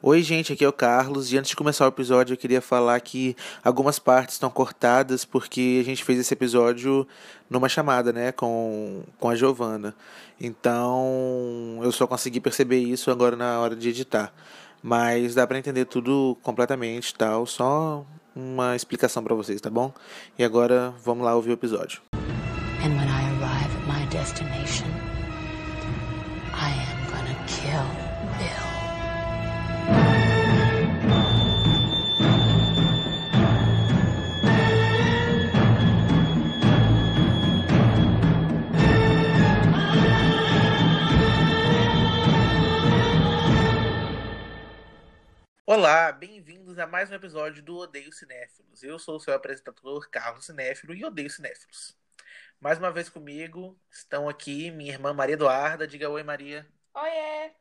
Oi, gente, aqui é o Carlos. E antes de começar o episódio, eu queria falar que algumas partes estão cortadas porque a gente fez esse episódio numa chamada, né, com, com a Giovana. Então, eu só consegui perceber isso agora na hora de editar. Mas dá para entender tudo completamente, tal, só uma explicação para vocês, tá bom? E agora vamos lá ouvir o episódio. And when I arrive at my destination, Olá, bem-vindos a mais um episódio do Odeio Cinéfilos. Eu sou o seu apresentador, Carlos Cinéfilo, e odeio cinéfilos. Mais uma vez comigo estão aqui minha irmã Maria Eduarda. Diga oi, Maria. Oiê!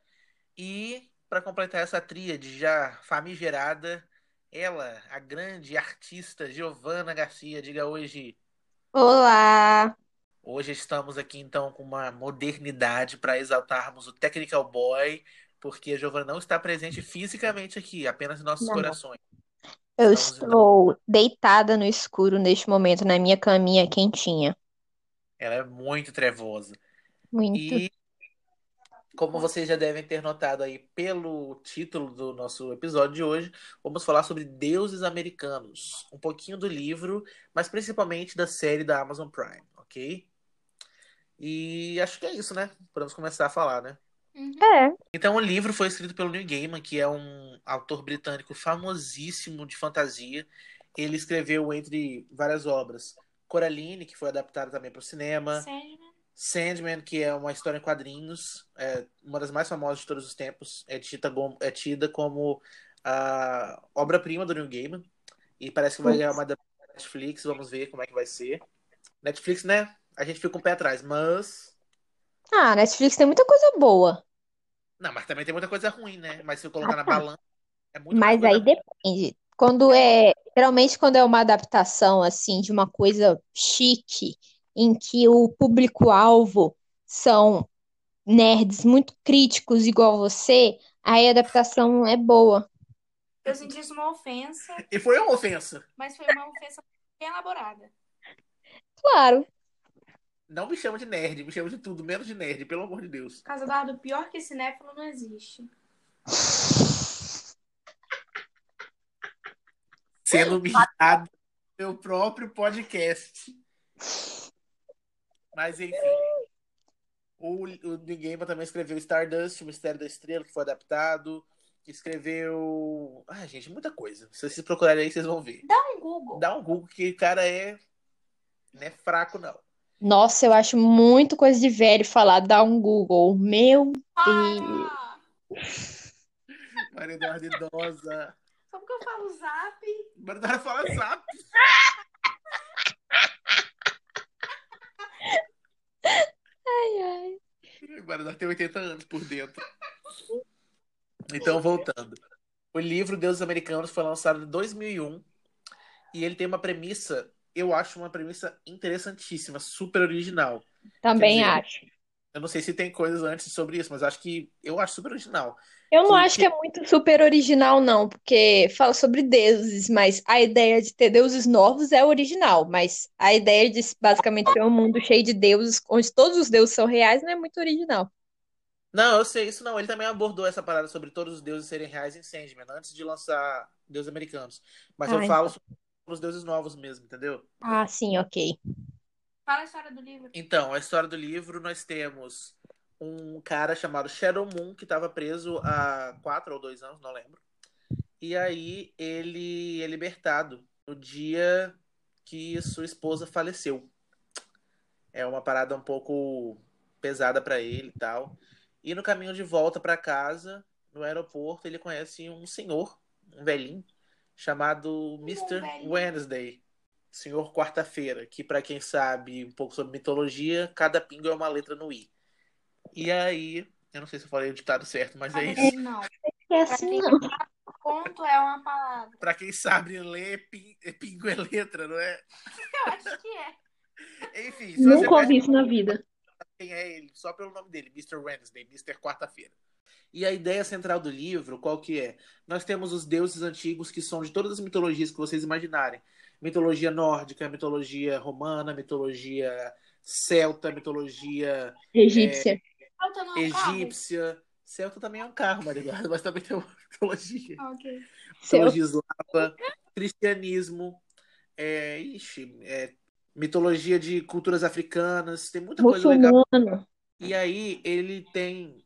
E para completar essa tríade já famigerada, ela, a grande artista Giovana Garcia. Diga oi, Gi. Olá! Hoje estamos aqui então com uma modernidade para exaltarmos o Technical Boy, porque a Giovana não está presente fisicamente aqui, apenas em nossos não. corações. Eu Estamos estou então... deitada no escuro neste momento, na minha caminha quentinha. Ela é muito trevosa. Muito. E como vocês já devem ter notado aí pelo título do nosso episódio de hoje, vamos falar sobre deuses americanos. Um pouquinho do livro, mas principalmente da série da Amazon Prime, ok? E acho que é isso, né? Podemos começar a falar, né? Uhum. É. Então o livro foi escrito pelo Neil Gaiman, que é um autor britânico famosíssimo de fantasia. Ele escreveu entre várias obras Coraline, que foi adaptada também para o cinema. Sandman. Sandman, que é uma história em quadrinhos, é uma das mais famosas de todos os tempos, é tida, é tida como a obra-prima do Neil Gaiman. E parece que vai ganhar uma da Netflix, vamos ver como é que vai ser. Netflix, né? A gente fica com um o pé atrás, mas. Ah, Netflix tem muita coisa boa. Não, mas também tem muita coisa ruim, né? Mas se eu colocar ah, na tá. balança, é muito Mas aí depende. Quando é, geralmente quando é uma adaptação assim de uma coisa chique, em que o público-alvo são nerds muito críticos igual você, aí a adaptação é boa. Eu senti isso uma ofensa. E foi uma ofensa. Mas foi uma ofensa bem elaborada. Claro. Não me chama de nerd, me chama de tudo, menos de nerd, pelo amor de Deus. Casa Dardo, pior que cinéfilo não existe. Sendo no meu próprio podcast. Mas enfim. O, o Ninguém também escreveu Stardust, o Mistério da Estrela, que foi adaptado. Escreveu. Ah, gente, muita coisa. Se vocês procurarem aí, vocês vão ver. Dá um Google. Dá um Google, que o cara é. Não é fraco, não. Nossa, eu acho muito coisa de velho falar, dar um Google. Meu Deus. Maria Eduarda idosa. Só porque eu falo zap. Maria Eduarda fala zap. ai, ai. Maria Eduarda tem 80 anos por dentro. Então, voltando. O livro Deuses Americanos foi lançado em 2001 e ele tem uma premissa eu acho uma premissa interessantíssima, super original. Também dizer, acho. Eu não sei se tem coisas antes sobre isso, mas acho que eu acho super original. Eu não que, acho que é muito super original, não, porque fala sobre deuses, mas a ideia de ter deuses novos é original, mas a ideia de basicamente ser um mundo cheio de deuses, onde todos os deuses são reais, não é muito original. Não, eu sei isso não. Ele também abordou essa parada sobre todos os deuses serem reais em Sandman, antes de lançar Deuses Americanos. Mas eu falo então os deuses novos mesmo, entendeu? Ah, sim, ok. Fala a história do livro. Então, a história do livro, nós temos um cara chamado Shadow Moon, que estava preso há quatro ou dois anos, não lembro. E aí ele é libertado no dia que sua esposa faleceu. É uma parada um pouco pesada para ele e tal. E no caminho de volta para casa, no aeroporto, ele conhece um senhor, um velhinho, chamado Mr. Wednesday, Senhor Quarta-feira, que para quem sabe um pouco sobre mitologia, cada pingo é uma letra no I. E aí, eu não sei se eu falei o ditado certo, mas é isso. Não. É assim, não. Ponto é uma palavra. Para quem sabe ler, é pingo é letra, não é? Eu acho que é. Enfim, nunca ouvi isso na vida. Quem é ele? Só pelo nome dele, Mr. Wednesday, Mr. Quarta-feira. E a ideia central do livro, qual que é? Nós temos os deuses antigos que são de todas as mitologias que vocês imaginarem. Mitologia nórdica, mitologia romana, mitologia celta, mitologia Egípcia. é, egípcia. Celta também é um carro, mas também tem uma mitologia. Ah, ok. Mitologia eslava, cristianismo, é, ixi, é, mitologia de culturas africanas, tem muita coisa legal. Muçulmano. E aí ele tem.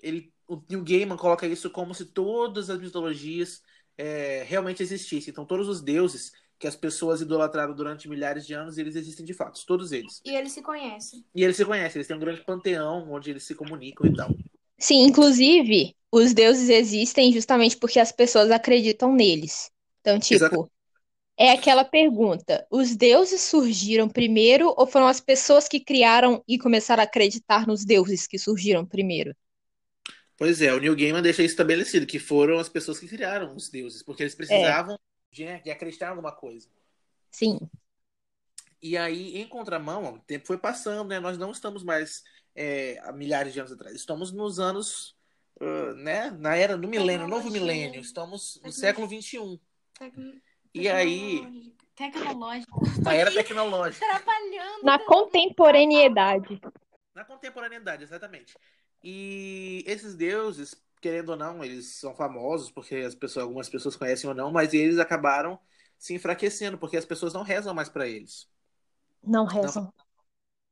Ele, o Neil Gaiman coloca isso como se todas as mitologias é, realmente existissem. Então, todos os deuses que as pessoas idolatraram durante milhares de anos, eles existem de fato, todos eles. E eles se conhecem. E eles se conhecem, eles têm um grande panteão onde eles se comunicam e tal. Sim, inclusive, os deuses existem justamente porque as pessoas acreditam neles. Então, tipo, Exatamente. é aquela pergunta: os deuses surgiram primeiro ou foram as pessoas que criaram e começaram a acreditar nos deuses que surgiram primeiro? Pois é, o Neil Gaiman deixa isso estabelecido, que foram as pessoas que criaram os deuses, porque eles precisavam de, de acreditar em alguma coisa. Sim. E aí, em contramão, o tempo foi passando, né? Nós não estamos mais é, há milhares de anos atrás. Estamos nos anos, ah, né? Na era do milênio, novo milênio. Estamos no século XXI. Tecno- E aí, Tecnológico. Tecnológico. na era tecnológica. Trabalhando. Na contemporaneidade. Na contemporaneidade, exatamente. E esses deuses, querendo ou não, eles são famosos porque as pessoas, algumas pessoas conhecem ou não, mas eles acabaram se enfraquecendo porque as pessoas não rezam mais para eles. Não rezam.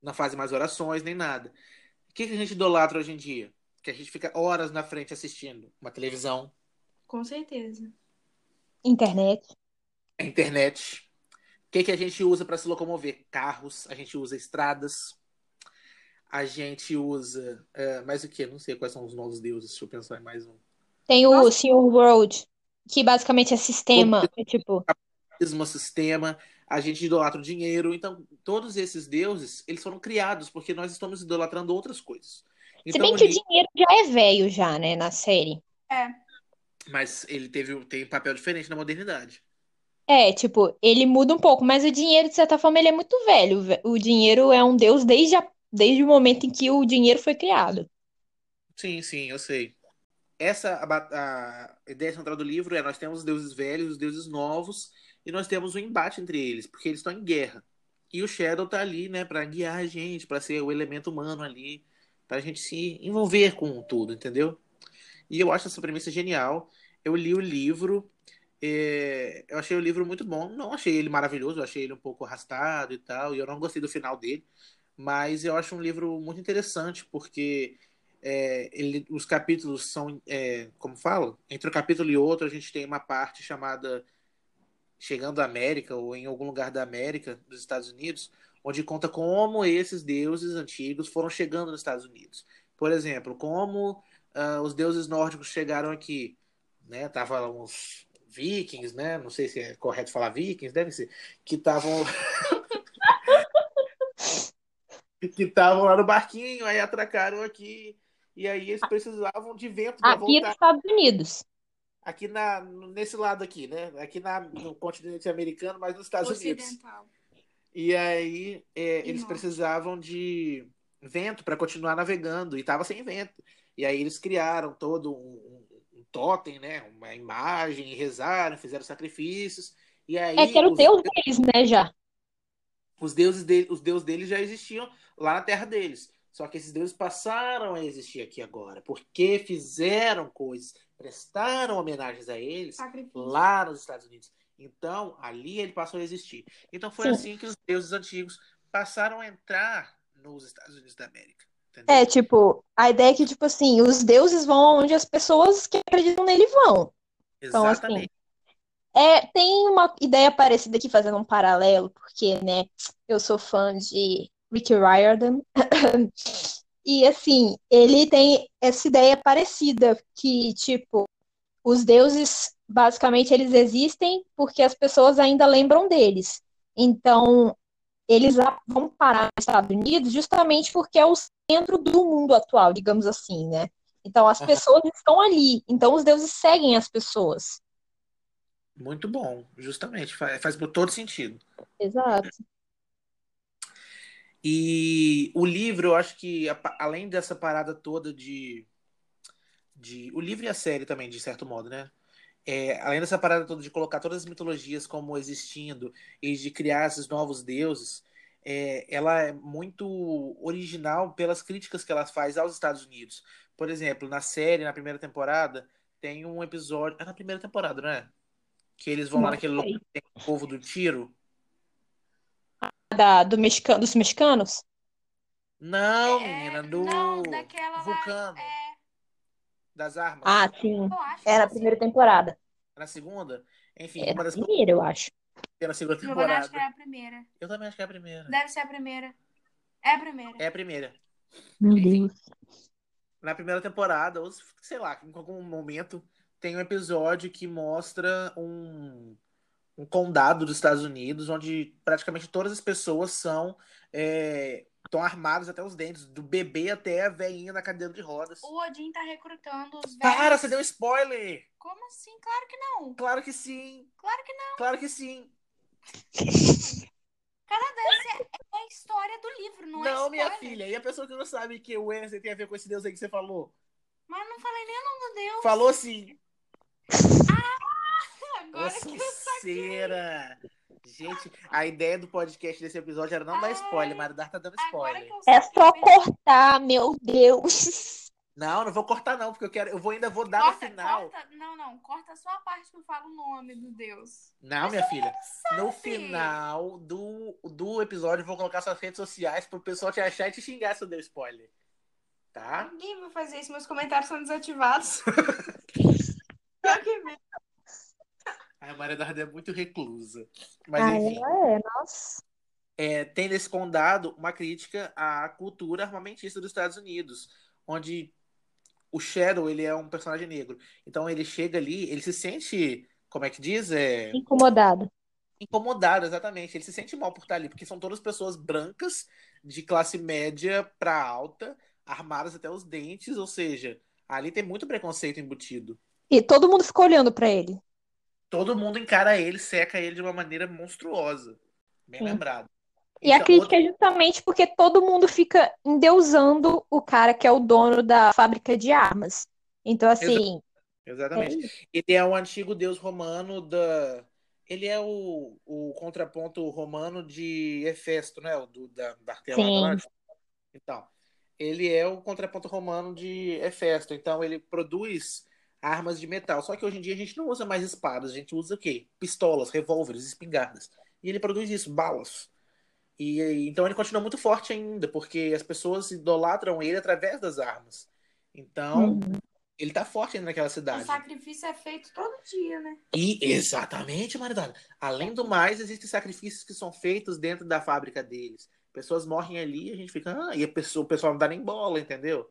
Não fazem mais orações nem nada. O que, que a gente idolatra hoje em dia? Que a gente fica horas na frente assistindo uma televisão, Com certeza. Internet. a internet. O que, que a gente usa para se locomover? Carros, a gente usa estradas, a gente usa. é, mais o que? Não sei quais são os novos deuses, deixa eu pensar em mais um. Tem o Nossa. Sr. World, que basicamente é sistema. É tipo, Mesmo sistema, a gente idolatra o dinheiro. Então, todos esses deuses, eles foram criados porque nós estamos idolatrando outras coisas. se Então, bem o que o dinheiro já é velho já, né, na série. É. mas ele teve tem um papel diferente na modernidade. É, tipo, ele muda um pouco, mas o dinheiro, de certa forma, ele é muito velho. Ve- O dinheiro é um deus desde, a- desde o momento em que o dinheiro foi criado. Sim, sim, eu sei. Essa a, a ideia central do livro é nós temos os deuses velhos, os deuses novos, e nós temos um embate entre eles, porque eles estão em guerra. E o Shadow tá ali, né, para guiar a gente, para ser o elemento humano ali, pra gente se envolver com tudo, entendeu? E eu acho essa premissa genial. Eu li o livro, é, eu achei o livro muito bom. Não achei ele maravilhoso, eu achei ele um pouco arrastado e tal, e eu não gostei do final dele. Mas eu acho um livro muito interessante, porque é, ele- os capítulos são, é, como falo, entre um capítulo e outro a gente tem uma parte chamada Chegando à América, ou em algum lugar da América, dos Estados Unidos, onde conta como esses deuses antigos foram chegando nos Estados Unidos. Por exemplo, como ah, os deuses nórdicos chegaram aqui. Né? Tava uns vikings, né? Não sei se é correto falar vikings, deve ser, que estavam que estavam lá no barquinho, aí atracaram aqui, e aí eles precisavam de vento para Aqui nos voltar Estados Unidos. aqui na, nesse lado aqui, né? Aqui na, no continente americano, mas nos Estados Unidos. Ocidental. E aí é, E eles precisavam de vento para continuar navegando, e estava sem vento. E aí eles criaram todo um, um, um totem, né? Uma imagem, e rezaram, fizeram sacrifícios. E aí É que era o deus deles, né, já. Os deuses dele, os deuses deles já existiam lá na terra deles. Só que esses deuses passaram a existir aqui agora, porque fizeram coisas, prestaram homenagens a eles Sacrifício. lá nos Estados Unidos. Então, ali ele passou a existir. Então foi Sim. assim que os deuses antigos passaram a entrar nos Estados Unidos da América. Entendeu? É, tipo, a ideia é que, tipo assim, os deuses vão onde as pessoas que acreditam nele vão. Então, assim, Exatamente. É, tem uma ideia parecida aqui, fazendo um paralelo, porque, né, eu sou fã de Rick Riordan. E, assim, ele tem essa ideia parecida, que, tipo, os deuses, basicamente, eles existem porque as pessoas ainda lembram deles. Então, eles vão parar nos Estados Unidos justamente porque é o centro do mundo atual, digamos assim, né? Então, as pessoas estão ali. Então, os deuses seguem as pessoas. Muito bom, justamente. Faz, faz todo sentido. Exato. E o livro, eu acho que, além dessa parada toda de, de. O livro e a série também, de certo modo, né? É, além dessa parada toda de colocar todas as mitologias como existindo e de criar esses novos deuses, é, ela é muito original pelas críticas que ela faz aos Estados Unidos. Por exemplo, na série, na primeira temporada, tem um episódio. É na primeira temporada, não é? Que eles vão lá Não naquele lugar que tem o povo do tiro. Da, do mexicano, dos mexicanos? Não, É, menina, do Não, daquela lá. vulcano, É, das armas. Ah, sim. Era a primeira temporada. Na segunda? Enfim, Era uma a das primeira, eu acho. na segunda sim. Eu acho temporada. que é a primeira. Eu também acho que é a primeira. Deve ser a primeira. É a primeira. É a primeira. Meu Enfim. Deus. Na primeira temporada, ou sei lá, em algum momento, tem um episódio que mostra um, um condado dos Estados Unidos, onde praticamente todas as pessoas são é, estão armadas até os dentes, do bebê até a velhinha na cadeira de rodas. O Odin tá recrutando os velhos. Para, você deu spoiler! Como assim? Claro que não. Claro que sim! Claro que não. Claro que sim! Canadense é a história do livro, não, é Não, minha filha, e a pessoa que não sabe que o Wednesday tem a ver com esse deus aí que você falou? Mas não falei nem o nome do Deus. Falou sim! Agora Nossa, que eu saquei. cera! Gente, a ideia do podcast desse episódio era não dar spoiler, mas Dar tá dando Agora spoiler. É só cortar, meu Deus. Não, não vou cortar não, porque eu quero, eu vou ainda vou dar Corta, no final. corta. Não, não. Corta só a parte que eu falo o nome do Deus. Não, minha filha. No final do, do episódio eu vou colocar suas redes sociais pro pessoal te achar e te xingar se eu der spoiler. Tá? Ninguém vai fazer isso. Meus comentários são desativados. A Maria Darda é muito reclusa. Mas Ah, enfim, ela é, nossa. é, tem nesse condado uma crítica à cultura armamentista dos Estados Unidos, onde o Shadow ele é um personagem negro. Então ele chega ali, ele se sente, como é que diz? É, Incomodada. incomodado, exatamente. Ele se sente mal por estar ali, porque são todas pessoas brancas, de classe média para alta, armadas até os dentes, ou seja, ali tem muito preconceito embutido. E todo mundo ficou olhando pra ele. Todo mundo encara ele, seca ele de uma maneira monstruosa. Bem Sim. lembrado. E a Então, crítica outra- é justamente porque todo mundo fica endeusando o cara que é o dono da fábrica de armas. Então, assim, Exatamente. Ele é um antigo deus romano da. Ele é o, o contraponto romano de Hefesto, né? O do, da lá. Então, ele é o contraponto romano de Hefesto. Então, ele produz armas de metal. Só que hoje em dia a gente não usa mais espadas, a gente usa o quê? Pistolas, revólveres, espingardas. E ele produz isso, balas. E então ele continua muito forte ainda, porque as pessoas idolatram ele através das armas. Então, Uhum. ele tá forte ainda naquela O cidade. sacrifício é feito todo dia, né? E exatamente, Maridana. Além do mais, existem sacrifícios que são feitos dentro da fábrica deles. Pessoas morrem ali e a gente fica, ah, e a pessoa, o pessoal não dá nem bola, entendeu?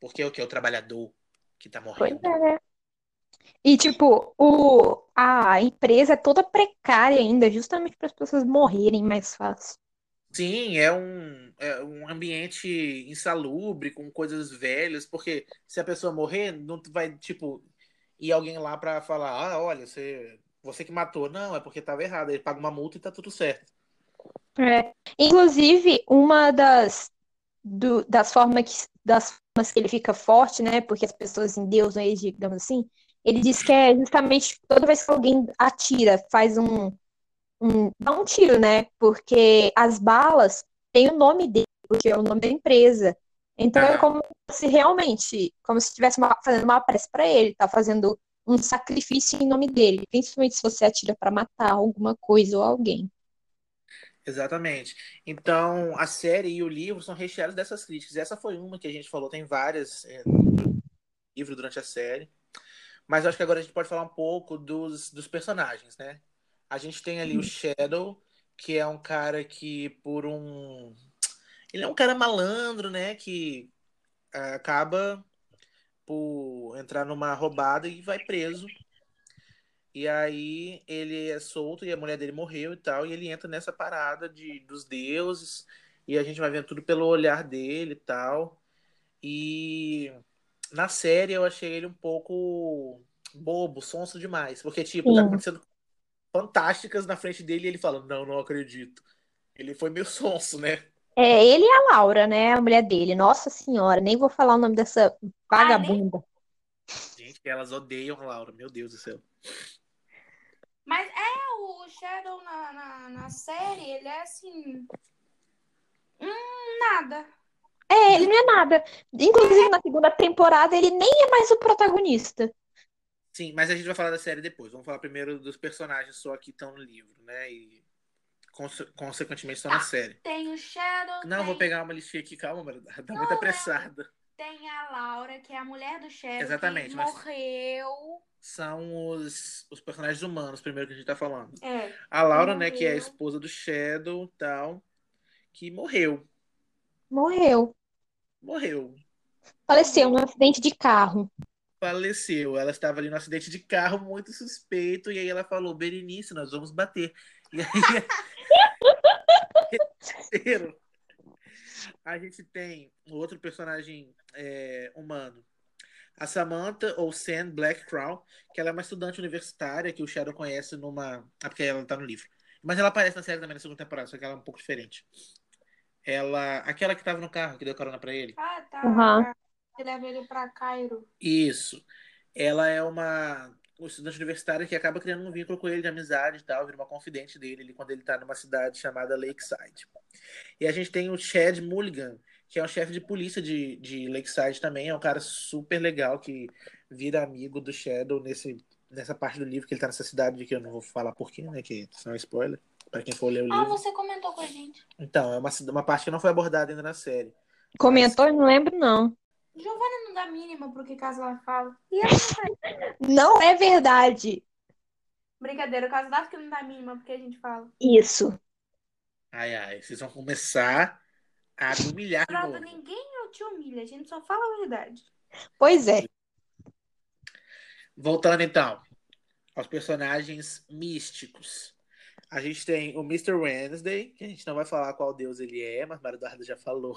Porque é o que? O trabalhador que tá pois morrendo. é, né? E, tipo, o, a empresa é toda precária ainda, justamente para as pessoas morrerem mais fácil. Sim, é um, é um ambiente insalubre, com coisas velhas, porque se a pessoa morrer, não vai, tipo, ir alguém lá pra falar, ah, olha, você, você que matou. Não, é porque tava errado. Ele paga uma multa e tá tudo certo. É. Inclusive, uma das, do- das formas que, das formas que ele fica forte, né? Porque as pessoas endeusam ele, digamos assim, ele diz que é justamente toda vez que alguém atira, faz um, um, dá um tiro, né? Porque as balas têm o nome dele, porque é o nome da empresa. Então é Ah. como se realmente, como se estivesse fazendo uma prece para ele, tá fazendo um sacrifício em nome dele, principalmente se você atira para matar alguma coisa ou alguém. Exatamente. Então, a série e o livro são recheados dessas críticas. Essa foi uma que a gente falou, tem várias é, no livro durante a série. Mas eu acho que agora a gente pode falar um pouco dos, dos personagens, né? A gente tem ali o Shadow, que é um cara que, por um. Ele é um cara malandro, né? Que ah, acaba por entrar numa roubada e vai preso. E aí ele é solto e a mulher dele morreu e tal, e ele entra nessa parada de, dos deuses, e a gente vai vendo tudo pelo olhar dele e tal. E na série eu achei ele um pouco bobo, sonso demais, porque tipo, tá Sim. acontecendo fantásticas na frente dele e ele fala: "Não, não acredito". Ele foi meio sonso, né? É, ele e a Laura, né? A mulher dele. Nossa senhora, nem vou falar o nome dessa vagabunda. Gente, elas odeiam Laura, meu Deus do céu. Mas é o Shadow na, na, na série, ele é assim. Hum, nada. É, ele não é nada. Inclusive, na segunda temporada, ele nem é mais o protagonista. Sim, mas a gente vai falar da série depois. Vamos falar primeiro dos personagens só que estão no livro, né? E conse- consequentemente estão na série. Tem o Shadow. Não, tem, vou pegar uma listinha aqui, calma, mano. Tá Não, muito é- apressada. tem a Laura, que é a mulher do Shadow. Exatamente, Que morreu. São os, os personagens humanos, primeiro que a gente tá falando. É. A Laura, né, que é a Morreu. esposa do Shadow e tal, que morreu. Morreu. Morreu. Faleceu num acidente de carro. Faleceu. Ela estava ali no acidente de carro, muito suspeito, e aí ela falou: Berenice, nós vamos bater. E aí. A gente tem outro personagem é, humano. A Samantha, ou Sam Black Crown, que ela é uma estudante universitária que o Shadow conhece numa. Ah, porque ela tá no livro. Mas ela aparece na série também na segunda temporada, só que ela é um pouco diferente. Ela. Aquela que tava no carro, que deu carona pra ele. Ah, tá. Uhum. Que leva ele pra Cairo. Isso. Ela é uma, uma estudante universitária que acaba criando um vínculo com ele de amizade e tal, vira uma confidente dele ali quando ele tá numa cidade chamada Lakeside. E a gente tem o Chad Mulligan, que é um chefe de polícia de, de Lakeside também, é um cara super legal que vira amigo do Shadow nesse, nessa parte do livro que ele tá nessa cidade, que eu não vou falar porquê, né, que isso é um spoiler, pra quem for ler o Ah, livro. você comentou com a gente. Então, é uma, uma parte que não foi abordada ainda na série. Comentou? Não lembro, não. Giovanna não dá mínima pro que caso ela fala. E ela não é verdade. Brincadeira, o caso dá que não dá mínima porque a gente fala. Isso. Ai, ai, vocês vão começar a me humilhar novo. ninguém te humilha, a gente só fala a verdade. Pois é. Voltando então aos personagens místicos. A gente tem o Mr. Wednesday, que a gente não vai falar qual deus ele é, mas Mário Eduardo já falou.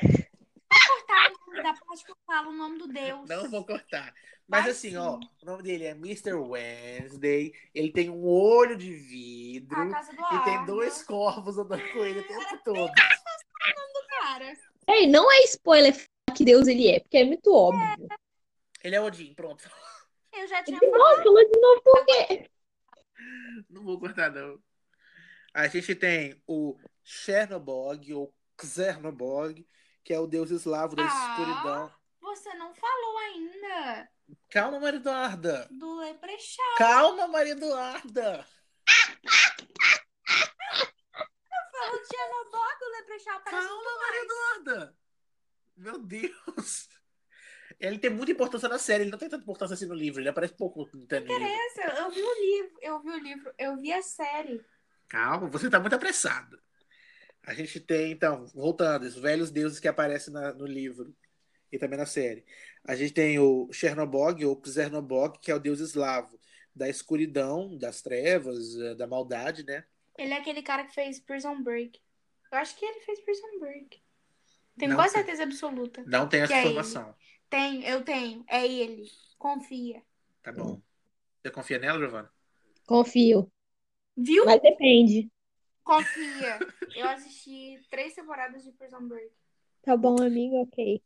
Cortar o nome da parte que eu falo o nome do Deus. Não vou cortar. Mas Vai assim, sim. ó, o nome dele é Mr. Wednesday. Ele tem um olho de vidro A casa do e tem dois corvos andando com ele o tempo todo. Cara, Ei, não é spoiler falar que Deus ele é, porque é muito óbvio. Ele é Odin, pronto. eu já tinha Nossa, falou de novo por quê? Não vou cortar, não. A gente tem o Chernobog, ou Xernobog, que é o deus eslavo da Ah. escuridão. Você não falou ainda Calma, Maria Eduarda. do Leprechaun. Calma, Maria Eduarda. Falou de Chernobyl, o Leprechaun Calma, Maria. Eduarda. Meu Deus. Ele tem muita importância na série, ele não tem tanta importância assim no livro, ele aparece pouco no livro. Interessa, eu vi o livro, eu vi o livro, eu vi a série. Calma, você tá muito apressado. A gente tem, então, voltando, os velhos deuses que aparecem na- no livro e também na série. A gente tem o Chernobog, ou Xernobog, que é o deus eslavo da escuridão, das trevas, eh, da maldade, né? Ele é aquele cara que fez Prison Break. Eu acho que ele fez Prison Break. Tenho Não quase certeza absoluta. Não tem essa Que é Tem, eu tenho. É ele. Confia. Tá bom. Você confia nela, Giovana? Confio. Viu? Mas depende. Confia. Eu assisti três temporadas de Prison Break. Tá bom, amigo, ok.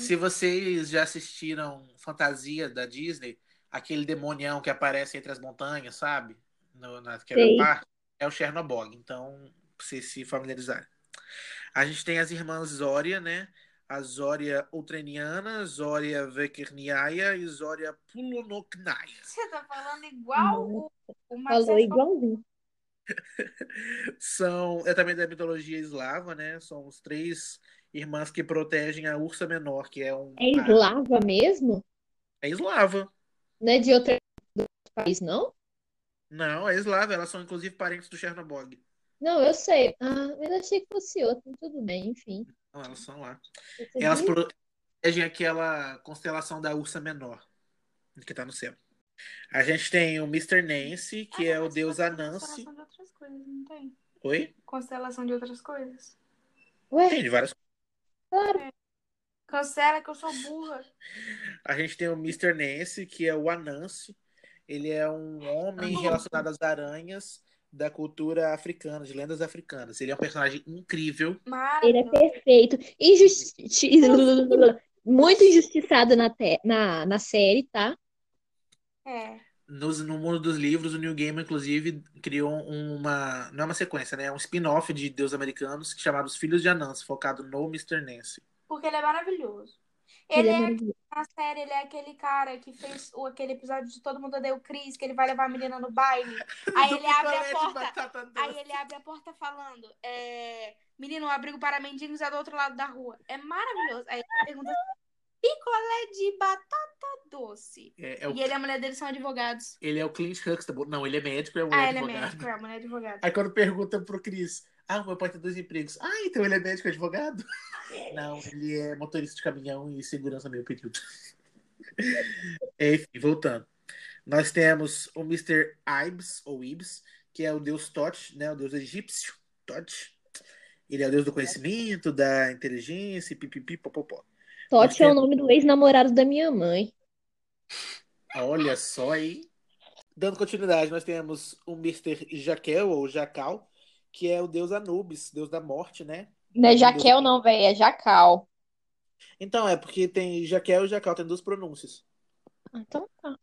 Se vocês já assistiram Fantasia da Disney, aquele demonião que aparece entre as montanhas, sabe? No, naquela Sei. parte, é o Chernobog. Então, pra vocês se familiarizarem. A gente tem as irmãs Zória, né? A Zória Utreniana, Zória Vekerniaia e Zória Pulonoknaia. Você tá falando igual o, o Falou igualzinho. São, é também da mitologia eslava, né? São os três irmãs que protegem a Ursa Menor, que é um. É eslava mesmo? É eslava. Não é de outro país, não? Não, é eslava. Elas são inclusive parentes do Chernobog. Não, eu sei. Ah, mas achei que fosse outro. Tudo bem, enfim. Não, elas são lá. Elas protegem aquela constelação da Ursa Menor, que tá no céu. A gente tem o Mr. Nancy, que Ah, é o deus tem Anansi. Constelação de outras coisas, não tem? Oi? Constelação de outras coisas. Ué, Tem de várias claro. Cancela que eu sou burra. A gente tem o Mr. Nancy, que é o Anansi. Ele é um homem Ah. relacionado às aranhas da cultura africana, de lendas africanas. Ele é um personagem incrível. Ele é perfeito. Injusti... muito injustiçado na, te- na, na série, tá? É. Nos- no mundo dos livros, o Neil Gaiman, inclusive, criou uma. Não é uma sequência, né? É um spin-off de Deus Americanos chamado Os Filhos de Anansi, focado no Mr. Nancy. Porque ele é maravilhoso. Ele Ele é é, na série, ele é aquele cara que fez o, aquele episódio de Todo Mundo Odeia o Chris, que ele vai levar a menina no baile. Aí ele abre a porta. Aí ele abre a porta falando: é, Menino, o abrigo para mendigos é do outro lado da rua. É maravilhoso. Aí ele pergunta assim, picolé de batata doce. É, é o- E ele e a mulher dele são advogados. ele é o Clint Huxtable. Não, ele é médico, é um Ah, ele é advogado. médico, é a mulher é advogado. Aí quando pergunta pro Cris, ah, meu pai tem dois empregos. Ah, então ele é médico e advogado? Não, ele é motorista de caminhão e segurança meio período. Enfim, voltando. Nós temos o Mr. Ibs, ou Ibs, que é o deus Tot, né? O deus egípcio, Tot. Ele é o deus do conhecimento, da inteligência, pipipi, popopó. Totti é o nome do ex-namorado da minha mãe. Olha só aí. Dando continuidade, nós temos o Mr. Jaquel, ou Jacal, que é o deus Anubis, deus da morte, né? Não é Jaquel, não, velho, é Jacal. Então, é porque tem Jaquel e Jacal, tem duas pronúncias. Ah, Então tá.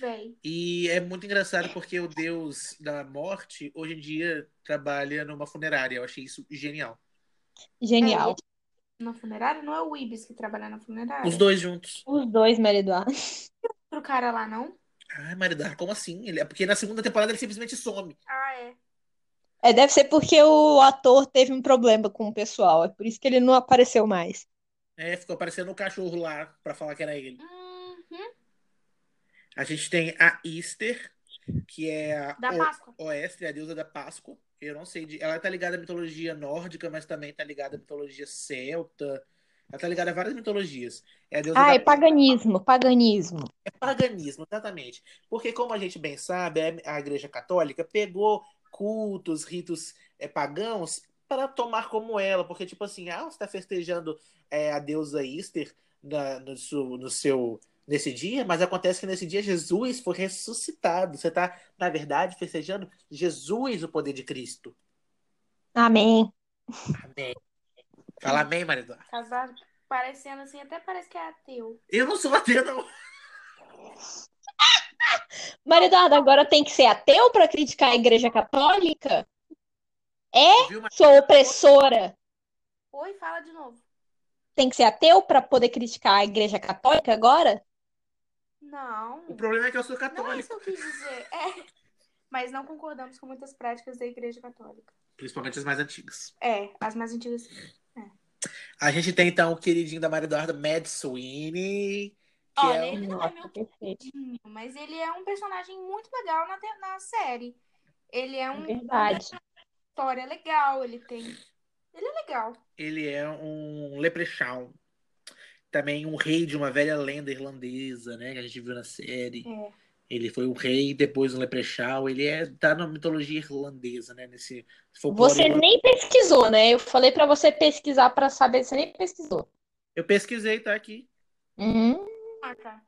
Véi. E é muito engraçado porque o deus da morte, hoje em dia, trabalha numa funerária. Eu achei isso genial. Genial. Na funerária? Não é o Ibis que trabalha na funerária? Os dois juntos. Os dois, Maria Eduardo. Outro cara lá, não? Ai, Maridar, como assim? Ele, é porque na segunda temporada ele simplesmente some. Ah, é. É, deve ser porque o ator teve um problema com o pessoal. É por isso que ele não apareceu mais. É, ficou aparecendo o cachorro lá pra falar que era ele. Uhum. A gente tem a Easter, que é a Da O- Páscoa. Oestre, a deusa da Páscoa. Eu não sei de. Ela tá ligada à mitologia nórdica, mas também tá ligada à mitologia celta. Ela tá ligada a várias mitologias. É a deusa Ah, da é paganismo, paganismo. É paganismo, exatamente. Porque, como a gente bem sabe, a Igreja Católica pegou cultos, ritos é, pagãos para tomar como ela. Porque, tipo assim, ah, você está festejando é, a deusa Easter na- no, seu, no seu- nesse dia, mas acontece que nesse dia Jesus foi ressuscitado. Você está, na verdade, festejando Jesus, o poder de Cristo. Amém. Amém. Fala amém, Maridó. Casado, parecendo assim, até parece que é ateu. Eu não sou ateu, não. Maria Eduardo, agora tem que ser ateu para criticar a Igreja Católica? Viu, Mar- Sou opressora. Oi, fala de novo. Tem que ser ateu para poder criticar a Igreja Católica agora? Não. O problema é que eu sou Não é católico. isso que eu quis dizer. É. Mas não concordamos com muitas práticas da Igreja Católica. Principalmente as mais antigas. É, as mais antigas. A gente tem então o queridinho da Maria Eduarda, Mad Sweeney, Olha, é ele não é meu queridinho, mas ele é um personagem muito legal na, te- na série. Ele é É um verdade. história legal, ele tem. Ele é legal. ele é um leprechaun. Também um rei de uma velha lenda irlandesa, né? Que a gente viu na série. É. Ele foi um rei, depois um leprechaun. Ele é tá na mitologia irlandesa, né? Nesse folclore Você nem pesquisou, né? Eu falei para você pesquisar para saber, você nem pesquisou. Eu pesquisei, tá aqui. Hum, Ah, tá.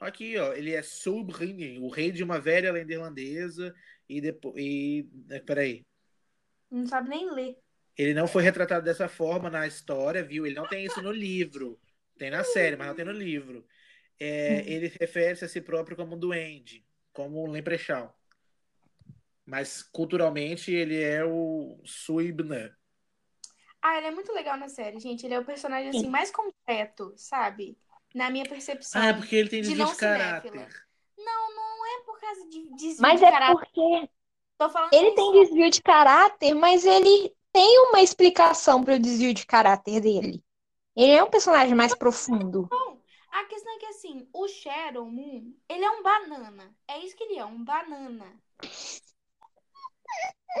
Aqui, ó. Ele é Sulbringen, o rei de uma velha lenda irlandesa. E depois. E... né, Peraí. Não sabe nem ler. Ele não foi retratado dessa forma na história, viu? Ele não tem isso no livro. Tem na série, mas não tem no livro. É, ele refere-se a si próprio como um duende, como um leprechaun. Mas culturalmente ele é o Suibna. Ah, ele é muito legal na série, gente. Ele é o personagem assim mais completo, sabe? Na minha percepção. Ah, é porque ele tem De desvio não de caráter. cinéfila. Não, não é por causa de desvio mas de é caráter. porque Tô falando ele isso. tem desvio de caráter, mas ele tem uma explicação para o desvio de caráter dele. Ele é um personagem mais profundo. Não, a questão é que assim, o Shadow Moon, ele é um banana. É isso que ele é, um banana.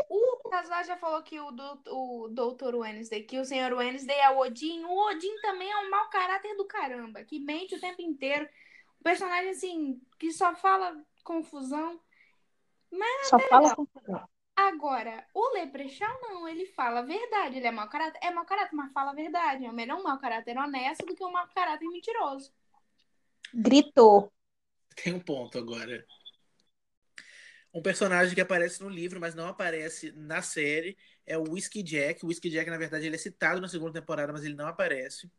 O Casar já falou que o, do, o Dr. Wednesday, que o Sr. Wednesday é o Odin. O Odin também é um mau caráter do caramba, que mente o tempo inteiro. Um personagem assim, que só fala confusão. Só fala com Agora, o Leprechaun não, ele fala a verdade, ele é mau caráter. É mau caráter, mas fala a verdade. É melhor um mau caráter honesto do que um mau caráter mentiroso. gritou. Tem um ponto agora. Um personagem que aparece no livro, mas não aparece na série, é o Whiskey Jack. O Whiskey Jack, na verdade, ele é citado na segunda temporada, mas ele não aparece.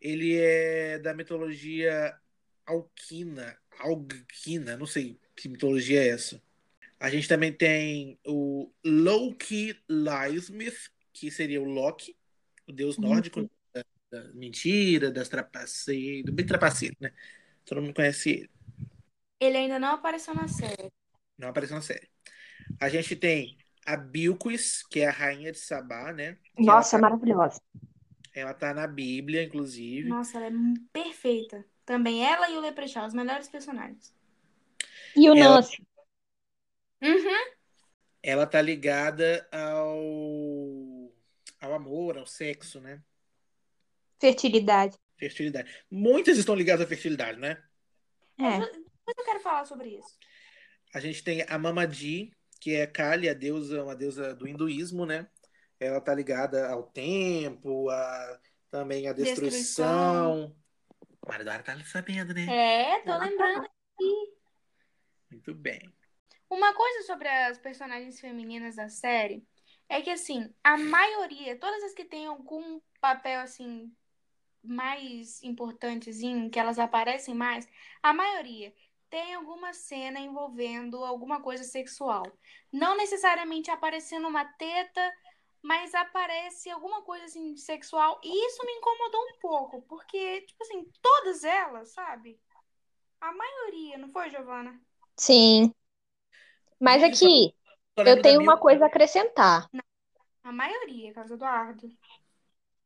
Ele é da mitologia alquina, alquina, não sei que mitologia é essa. A gente também tem o Loki Lysmith, que seria o Loki, o deus nórdico uhum. da, da, mentira, das trapaceiras, do bem trapaceiro, né? Todo mundo conhece ele. Ele ainda não apareceu na série. Não apareceu na série. A gente tem a Bilquis, que é a rainha de Sabá, né? Que Nossa, ela tá, maravilhosa. Ela tá na Bíblia, inclusive. Nossa, ela é perfeita. Também ela e o Leprechaun, os melhores personagens. E o Ela- Nancy. Uhum. Ela tá ligada ao, ao amor, ao sexo, né? Fertilidade. Fertilidade. Muitas estão ligadas à fertilidade, né? É. Depois eu quero falar sobre isso. A gente tem a Mamadi, que é Kali, a deusa, uma deusa do hinduísmo, né? Ela tá ligada ao tempo, a, também à destruição. O Maridora tá sabendo, né? É, tô lembrando aqui. Muito bem. Uma coisa sobre as personagens femininas da série é que, assim, a maioria, todas as que têm algum papel, assim, mais importantezinho, que elas aparecem mais, a maioria tem alguma cena envolvendo alguma coisa sexual. Não necessariamente aparecendo uma teta, mas aparece alguma coisa, assim, sexual. E isso me incomodou um pouco, porque, tipo assim, todas elas, sabe? A maioria, não foi, Giovana? Sim. Mas aqui, Só eu lembro da tenho uma coisa a acrescentar. A maioria, Carlos Eduardo.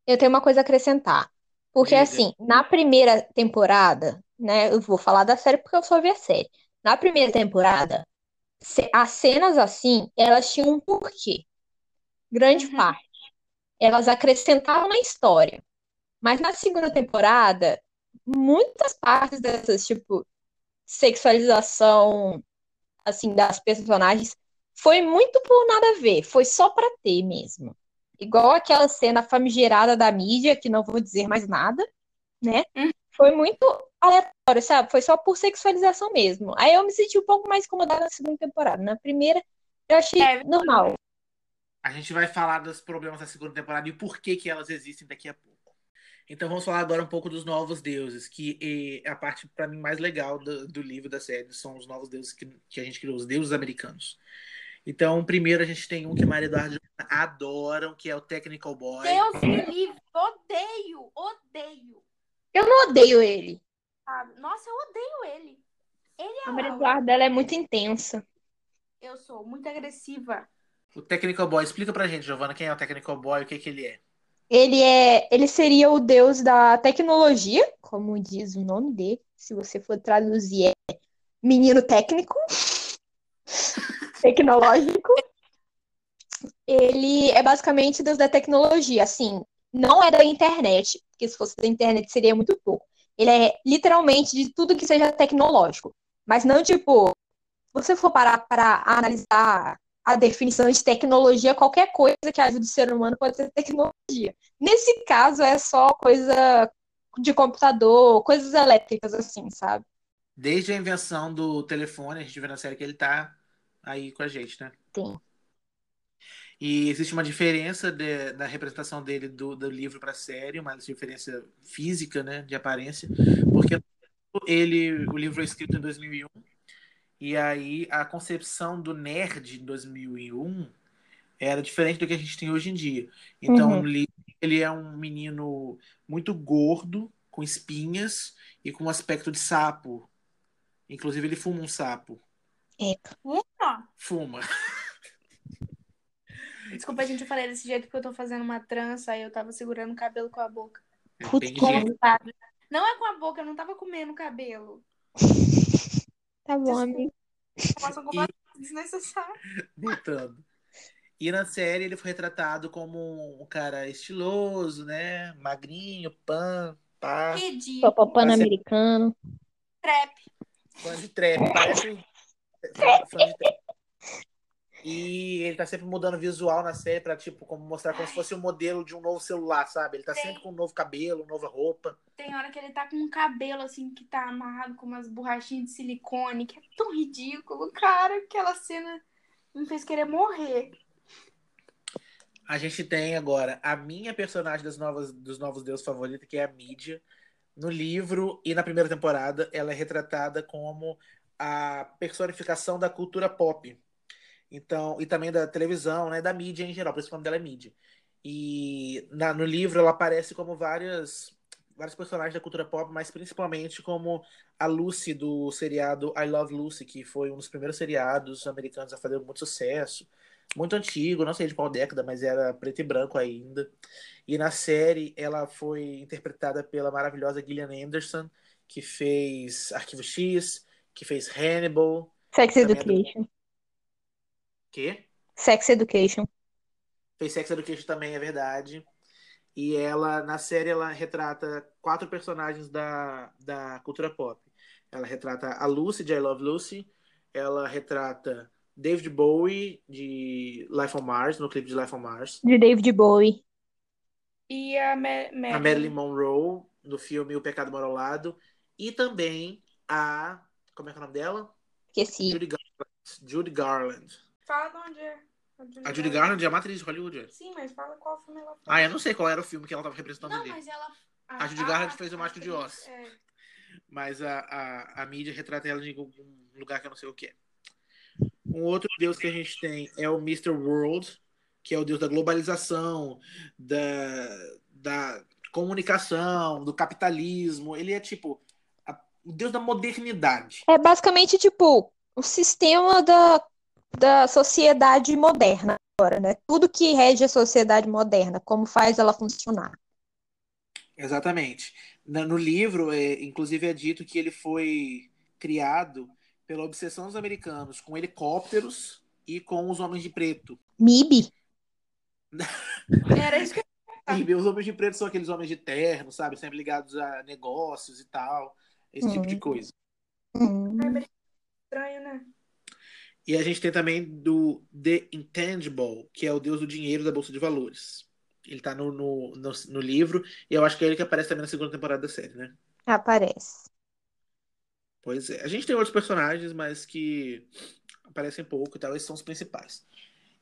Eu tenho uma coisa a acrescentar. Porque, assim, na primeira temporada, né? Eu vou falar da série porque eu só vi a série. Na primeira temporada, as cenas assim, elas tinham um porquê. Grande Uhum. parte. Elas acrescentavam na história. Mas na segunda temporada, muitas partes dessas, tipo, sexualização, assim, das personagens, foi muito por nada a ver. Foi só pra ter mesmo. Igual aquela cena famigerada da mídia, que não vou dizer mais nada, né? Uhum. Foi muito aleatório, sabe? Foi só por sexualização mesmo. Aí eu me senti um pouco mais incomodada na segunda temporada. Na primeira, eu achei É. normal. A gente vai falar dos problemas da segunda temporada e por que que elas existem daqui a pouco. Então vamos falar agora um pouco dos novos deuses, que é a parte para mim mais legal do, do livro da série, são os novos deuses que, que a gente criou, os deuses americanos. Então, primeiro a gente tem um que Maria Eduardo e Joana adoram, que é o Technical Boy. Deus me livre, odeio, odeio. Eu não odeio ele. sabe? Nossa, eu odeio ele. Ele é A Maria. Eduarda, ela é muito intensa. Eu sou muito agressiva. O Technical Boy, explica pra gente, Giovana, quem é o Technical Boy, o que que ele é. Ele é, ele seria o deus da tecnologia, como diz o nome dele. Se você for traduzir, é menino técnico, tecnológico. Ele é basicamente deus da tecnologia, assim, não é da internet, porque se fosse da internet seria muito pouco. Ele é literalmente de tudo que seja tecnológico, mas não tipo, se você for parar para analisar a definição de tecnologia, qualquer coisa que ajude o ser humano pode ser tecnologia. Nesse caso, é só coisa de computador, coisas elétricas, assim, sabe? Desde a invenção do telefone, a gente vê na série que ele tá aí com a gente, né? Sim. E existe uma diferença de- da representação dele do, do livro para a série, uma diferença física, né, de aparência, porque ele, o livro é escrito em 2001 e aí a concepção do nerd em 2001 era diferente do que a gente tem hoje em dia. Então, Uhum. livro, ele é um menino muito gordo, com espinhas e com um aspecto de sapo. Inclusive, ele fuma um sapo. Eca. Uma. Fuma. Desculpa, gente, eu falei desse jeito porque eu tô fazendo uma trança aí eu tava segurando o cabelo com a boca. É higiênico. Não é com a boca, eu não tava comendo o cabelo. Tá bom, amigo. Desnecessária. Voltando. E na série ele foi retratado como um cara estiloso, né? Magrinho, pan, pá, Ridículo. Pan-americano. Trap. fã de trap. Parece E ele tá sempre mudando visual na série pra, tipo, como mostrar como se fosse um modelo de um novo celular, sabe? Ele tá Tem. sempre com um novo cabelo, nova roupa. Tem hora que ele tá com um cabelo assim que tá amarrado com umas borrachinhas de silicone, que é tão ridículo, cara. Aquela cena me fez querer morrer. A gente tem agora a minha personagem das novas, dos Novos Deuses favorita, que é a Mídia. No livro e na primeira temporada, ela é retratada como a personificação da cultura pop. Então, e também da televisão, né, da mídia em geral, por isso o nome dela é mídia. E na- no livro ela aparece como várias vários personagens da cultura pop, mas principalmente como a Lucy do seriado I Love Lucy, que foi um dos primeiros seriados americanos a fazer muito sucesso. Muito antigo, não sei de qual década, mas era preto e branco ainda. E na série ela foi interpretada pela maravilhosa Gillian Anderson, que fez Arquivo X, que fez Hannibal, Sex é do- Education. que Sex Education. fez Sex Education também, é verdade. E ela, na série, ela retrata quatro personagens da, da cultura pop. Ela retrata a Lucy, de I Love Lucy. Ela retrata David Bowie, de Life on Mars, no clipe de Life on Mars. De David Bowie. E a, Ma A Marilyn Monroe, no filme O Pecado Mora ao Lado. E também a... Como é que é o nome dela? Esqueci. Judy Garland. Judy Garland. Fala de onde é. A Judy Garland é uma atriz de Hollywood. Sim, mas fala qual filme ela fez. Ah, eu não sei qual era o filme que ela estava representando Não, ali. mas ela. A Judy Garland fez o Mágico de Oz. é. Mas a, a, a mídia retrata ela em algum lugar que eu não sei o que é. Um outro deus que a gente tem é o Mr. World, que é o deus da globalização, da, da comunicação, do capitalismo. Ele é tipo a- o deus da modernidade. É basicamente tipo o sistema da, da sociedade moderna agora, né? Tudo que rege a sociedade moderna, como faz ela funcionar. Exatamente. No livro, é, inclusive, é dito que ele foi criado pela obsessão dos americanos com helicópteros e com os homens de preto. MIB? Era isso que eu E os homens de preto são aqueles homens de terno, sabe? Sempre ligados a negócios e tal. Esse tipo de Hum. coisa. Hum. estranho, né? E a gente tem também do The Intangible, que é o deus do dinheiro da Bolsa de Valores. Ele tá no, no, no, no livro, e eu acho que é ele que aparece também na segunda temporada da série, né? Aparece. Pois é. A gente tem outros personagens, mas que aparecem pouco e tal. Esses são os principais.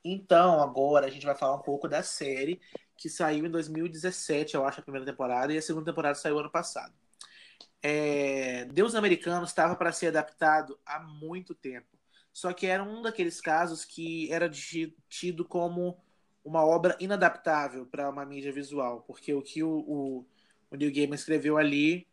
Então, agora a gente vai falar um pouco da série que saiu em 2017, eu acho, a primeira temporada, e a segunda temporada saiu ano passado. É... Deus Americano estava para ser adaptado há muito tempo. Só que era um daqueles casos que era ti- tido como uma obra inadaptável para uma mídia visual, porque o que o, o, o Neil Gaiman escreveu ali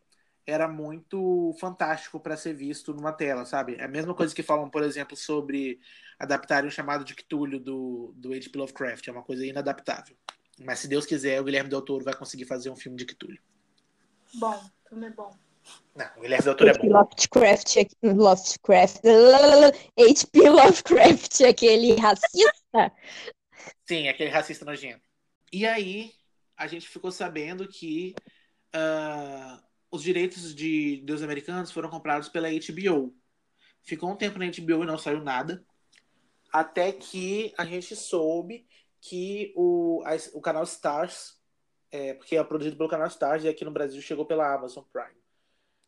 era muito fantástico para ser visto numa tela, sabe? É a mesma coisa que falam, por exemplo, sobre adaptarem o chamado de Cthulhu do, do H.P. Lovecraft. É uma coisa inadaptável. Mas se Deus quiser, o Guilherme Del Toro vai conseguir fazer um filme de Cthulhu. Bom, filme é bom. Não, o Guilherme Del Toro é H.P. bom. Lovecraft, Lovecraft, H.P. Lovecraft, aquele racista. Sim, aquele racista nojento. E aí, a gente ficou sabendo que ah, os direitos de Deus Americanos foram comprados pela HBO. Ficou um tempo na HBO e não saiu nada. Até que a gente soube que o, a- o canal Stars, é, porque é produzido pelo canal Stars e aqui no Brasil chegou pela Amazon Prime.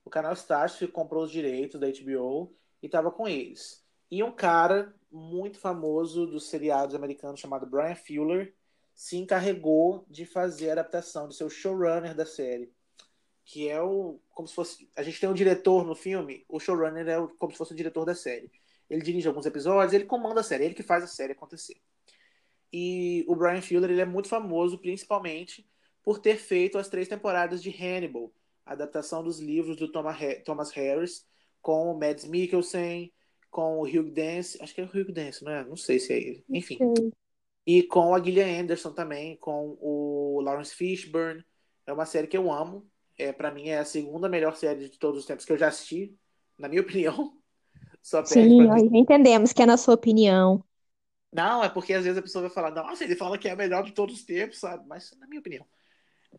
O canal Stars comprou os direitos da HBO e estava com eles. E um cara muito famoso dos seriados americanos chamado Brian Fuller se encarregou de fazer a adaptação, de ser o showrunner da série. Que é o. Como se fosse. A gente tem um diretor no filme, o showrunner é o- como se fosse o diretor da série. Ele dirige alguns episódios, ele comanda a série, ele que faz a série acontecer. E o Brian Fuller ele é muito famoso, principalmente por ter feito as três temporadas de Hannibal, a adaptação dos livros do Thomas Ha- Thomas Harris, com o Mads Mikkelsen, com o Hugh Dance, acho que é o Hugh Dance, não é? Não sei se é ele. Enfim. E com a Gillian Anderson também, com o Lawrence Fishburne. É uma série que eu amo. É, para mim é a segunda melhor série de todos os tempos que eu já assisti, na minha opinião. Só Sim, nós entendemos que é na sua opinião. Não, é porque às vezes a pessoa vai falar, nossa, ele fala que é a melhor de todos os tempos, sabe? Mas na minha opinião.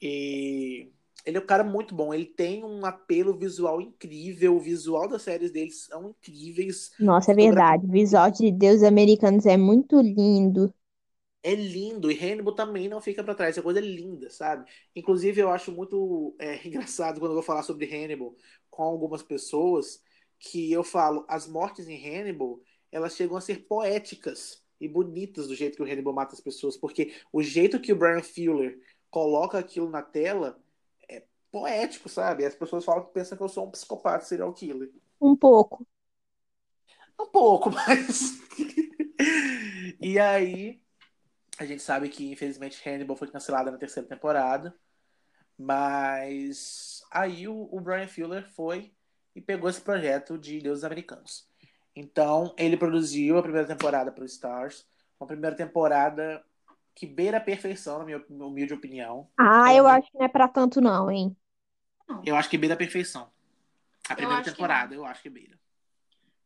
E ele é um cara muito bom. Ele tem um apelo visual incrível. O visual das séries deles são incríveis. Nossa, é verdade. O visual de Deus Americanos é muito lindo. É lindo. E Hannibal também não fica para trás. É coisa linda, sabe? Inclusive, eu acho muito é, engraçado quando eu vou falar sobre Hannibal com algumas pessoas que eu falo, as mortes em Hannibal, elas chegam a ser poéticas e bonitas do jeito que o Hannibal mata as pessoas, porque o jeito que o Brian Fuller coloca aquilo na tela é poético, sabe? As pessoas falam que pensam que eu sou um psicopata serial killer. Um pouco. Um pouco, mas. e aí, a gente sabe que infelizmente Hannibal foi cancelada na terceira temporada. Mas aí o, o Brian Fuller foi e pegou esse projeto de Deuses Americanos. Então, ele produziu a primeira temporada para o Stars, uma primeira temporada que beira a perfeição, na minha humilde opinião. Ah, eu acho que não é para tanto não, hein? Eu acho que beira a perfeição. A primeira temporada, eu acho que beira.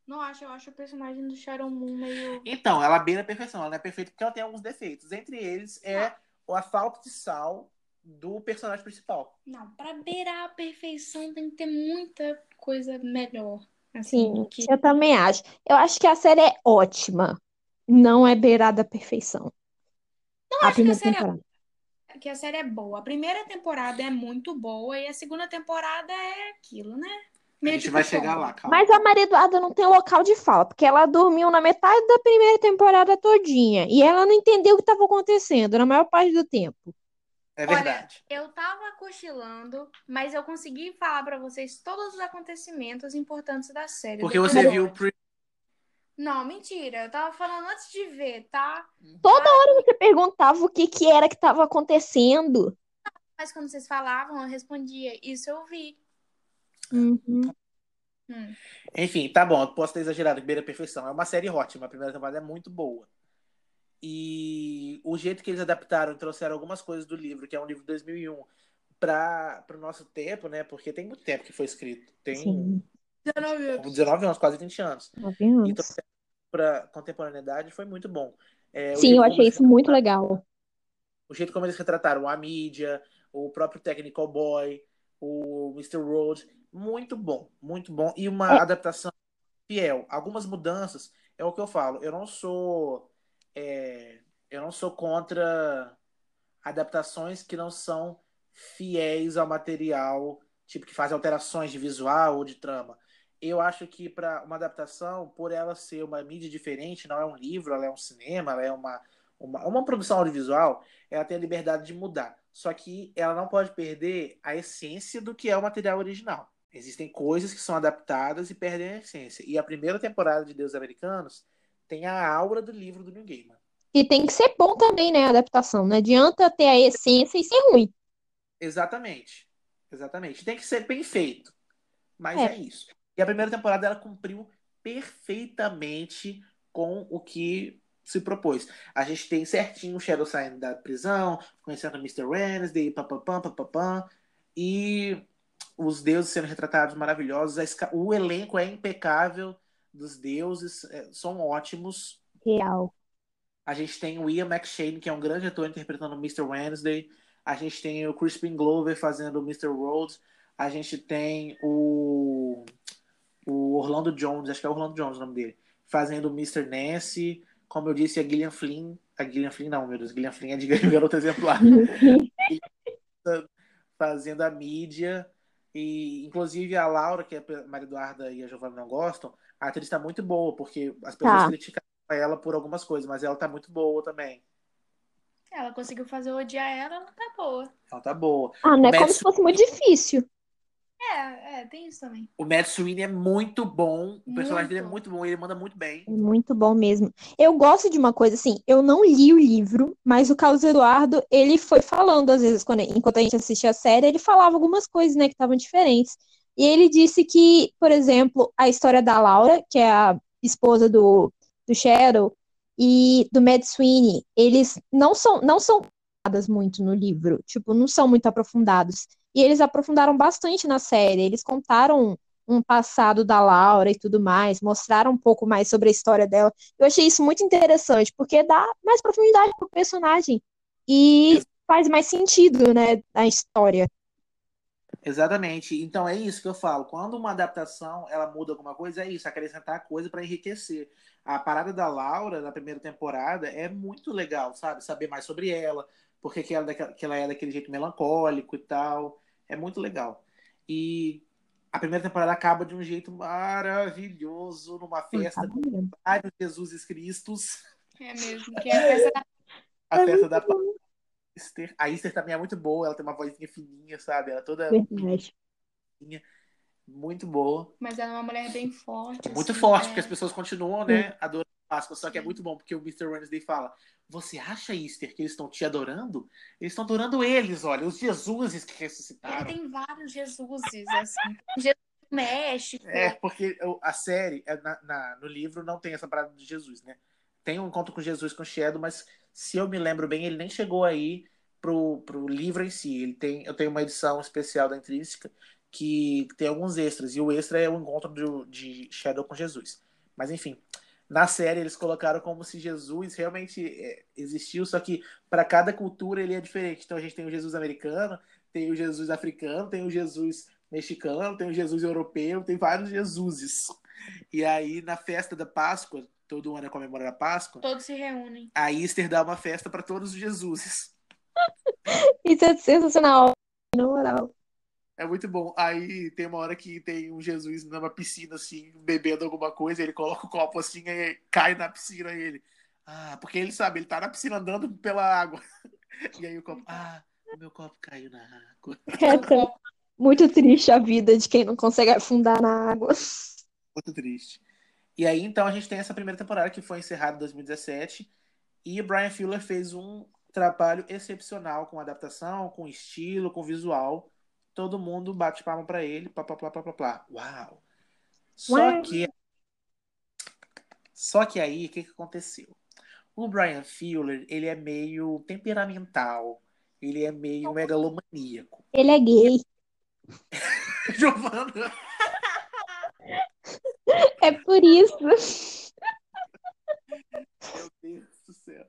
Não acho, eu acho o personagem do Sharon Moon meio. Então, ela beira a perfeição. Ela não é perfeita porque ela tem alguns defeitos. Entre eles é a falta de sal do personagem principal. Não, pra beirar a perfeição tem que ter muita coisa melhor. Assim, Sim, que... eu também acho. Eu acho que a série é ótima. Não é beirada a perfeição. Não A acho que a primeira série, temporada. Que a série é boa. A primeira temporada é muito boa e a segunda temporada é aquilo, né? A Meio gente tipo vai chegar lá, calma. Mas a Maria Eduarda não tem local de fala, porque ela dormiu na metade da primeira temporada todinha. E ela não entendeu o que estava acontecendo na maior parte do tempo. É Olha, verdade. Eu tava cochilando, mas eu consegui falar pra vocês todos os acontecimentos importantes da série. Porque você viu o pre... Não, mentira. Eu tava falando antes de ver, tá? Toda hora você perguntava o que, que era que estava acontecendo. Mas quando vocês falavam, eu respondia. Isso eu vi. Uhum. Hum. Enfim, tá bom, eu posso ter exagerado, que beira a perfeição. É uma série ótima, a primeira temporada é muito boa. E o jeito que eles adaptaram e trouxeram algumas coisas do livro, que é um livro de 2001, para o nosso tempo, né? Porque tem muito tempo que foi escrito. Tem Sim, 19 anos, quase 20 anos. nove anos. Então, para contemporaneidade, foi muito bom. É, Sim, eu achei isso muito legal. o jeito como eles retrataram a mídia, o próprio Technical Boy, o Mr. Road, muito bom, muito bom. E uma É. adaptação fiel. Algumas mudanças, é o que eu falo, eu não sou. é, eu não sou contra adaptações que não são fiéis ao material, tipo, que fazem alterações de visual ou de trama. Eu acho que para uma adaptação, por ela ser uma mídia diferente, não é um livro, ela é um cinema, ela é uma, uma, uma produção audiovisual, ela tem a liberdade de mudar. Só que ela não pode perder a essência do que é o material original. Existem coisas que são adaptadas e perdem a essência. E a primeira temporada de Deus Americanos tem a aura do livro do New Gaiman. E tem que ser bom também, né, a adaptação. Não adianta ter a essência e ser ruim. Exatamente. Exatamente. Tem que ser bem feito. Mas É. é, isso. E a primeira temporada ela cumpriu perfeitamente com o que se propôs. A gente tem certinho o Shadow saindo da prisão, conhecendo o Mr. Wednesday, papapam, papapam, e os deuses sendo retratados maravilhosos. O elenco é impecável dos deuses, é, são ótimos. Real. A gente tem o Ian McShane, que é um grande ator interpretando o Mr. Wednesday. A gente tem o Crispin Glover fazendo o Mr. Rhodes. A gente tem o, o Orlando Jones, acho que é Orlando Jones o nome dele, fazendo o Mr. Nancy. Como eu disse, a Gillian Flynn. A Gillian Flynn não, meu Deus. Gillian Flynn é de Garoto Exemplar. fazendo a mídia. E, inclusive, a Laura, que a Maria Eduarda e a Giovanna não gostam, a atriz tá muito boa, porque as pessoas Tá. criticaram ela por algumas coisas, mas ela tá muito boa também. Ela conseguiu fazer eu odiar ela, ela tá boa. Ela tá boa. Ah, não é como se fosse muito difícil. É, é, tem isso também. O Matt Sweeney é muito bom. O personagem Muito. dele é muito bom. Ele manda muito bem. É muito bom mesmo. Eu gosto de uma coisa assim, eu não li o livro, mas o Carlos Eduardo, ele foi falando às vezes, quando, enquanto a gente assistia a série, ele falava algumas coisas, né, que estavam diferentes. E ele disse que, por exemplo, a história da Laura, que é a esposa do, do Cheryl, e do Mad Sweeney, eles não são, não são muito no livro, tipo, não são muito aprofundados. E eles aprofundaram bastante na série, eles contaram um passado da Laura e tudo mais, mostraram um pouco mais sobre a história dela. Eu achei isso muito interessante, porque dá mais profundidade pro personagem e faz mais sentido, né, na história. Exatamente. Então é isso que eu falo. Quando uma adaptação ela muda alguma coisa, é isso, acrescentar coisa para enriquecer. A parada da Laura na primeira temporada é muito legal, sabe? Saber mais sobre ela, porque que ela, que ela é daquele jeito melancólico e tal. É muito legal. E a primeira temporada acaba de um jeito maravilhoso, numa festa com vários Jesus Cristos. É mesmo, que é a festa da, A festa da Esther. A Esther também é muito boa, ela tem uma vozinha fininha, sabe? Ela é toda fininha, muito boa. mas ela é uma mulher bem forte. Muito assim, forte, é. porque as pessoas continuam, né, adorando Páscoa. Só que é muito bom, porque o Mr. Wednesday fala: Você acha, Easter, que eles estão te adorando? Eles estão adorando eles, olha, os Jesuses que Ele ressuscitaram. tem vários Jesuses, assim. Jesus do México. É, porque a série, é, na- na- no livro, não tem essa parada de Jesus, né? Tem um encontro com Jesus com Shadow, mas se eu me lembro bem, ele nem chegou aí pro, pro livro em si. Ele tem, eu tenho uma edição especial da Intrínseca que tem alguns extras, e o extra é o encontro do- de Shadow com Jesus. Mas enfim, na série eles colocaram como se Jesus realmente é, existiu, só que para cada cultura ele é diferente. Então a gente tem o Jesus americano, tem o Jesus africano, tem o Jesus mexicano, tem o Jesus europeu, tem vários Jesuses. E aí, na festa da Páscoa, todo ano é comemorar a Páscoa, Todos se reúnem. a Easter dá uma festa para todos os Jesuses. Isso é sensacional, na moral. É muito bom. Aí tem uma hora que tem um Jesus numa piscina, assim, bebendo alguma coisa, ele coloca o copo assim e cai na piscina ele. Ah, porque ele sabe, ele tá na piscina andando pela água. E aí o copo, ah, o meu copo caiu na água. É tão- muito triste a vida de quem não consegue afundar na água. Muito triste. E aí, então, a gente tem essa primeira temporada que foi encerrada em 2017. E o Brian Fuller fez um trabalho excepcional com adaptação, com estilo, com visual. Todo mundo bate palma pra ele. Plá, plá, plá, plá, plá, plá. Uau! Só Uau. que. Só que aí, o que, que aconteceu? O Brian Fuller, ele é meio temperamental. Ele é meio megalomaníaco. Ele é gay. Giovana! É por isso. Meu Deus do céu.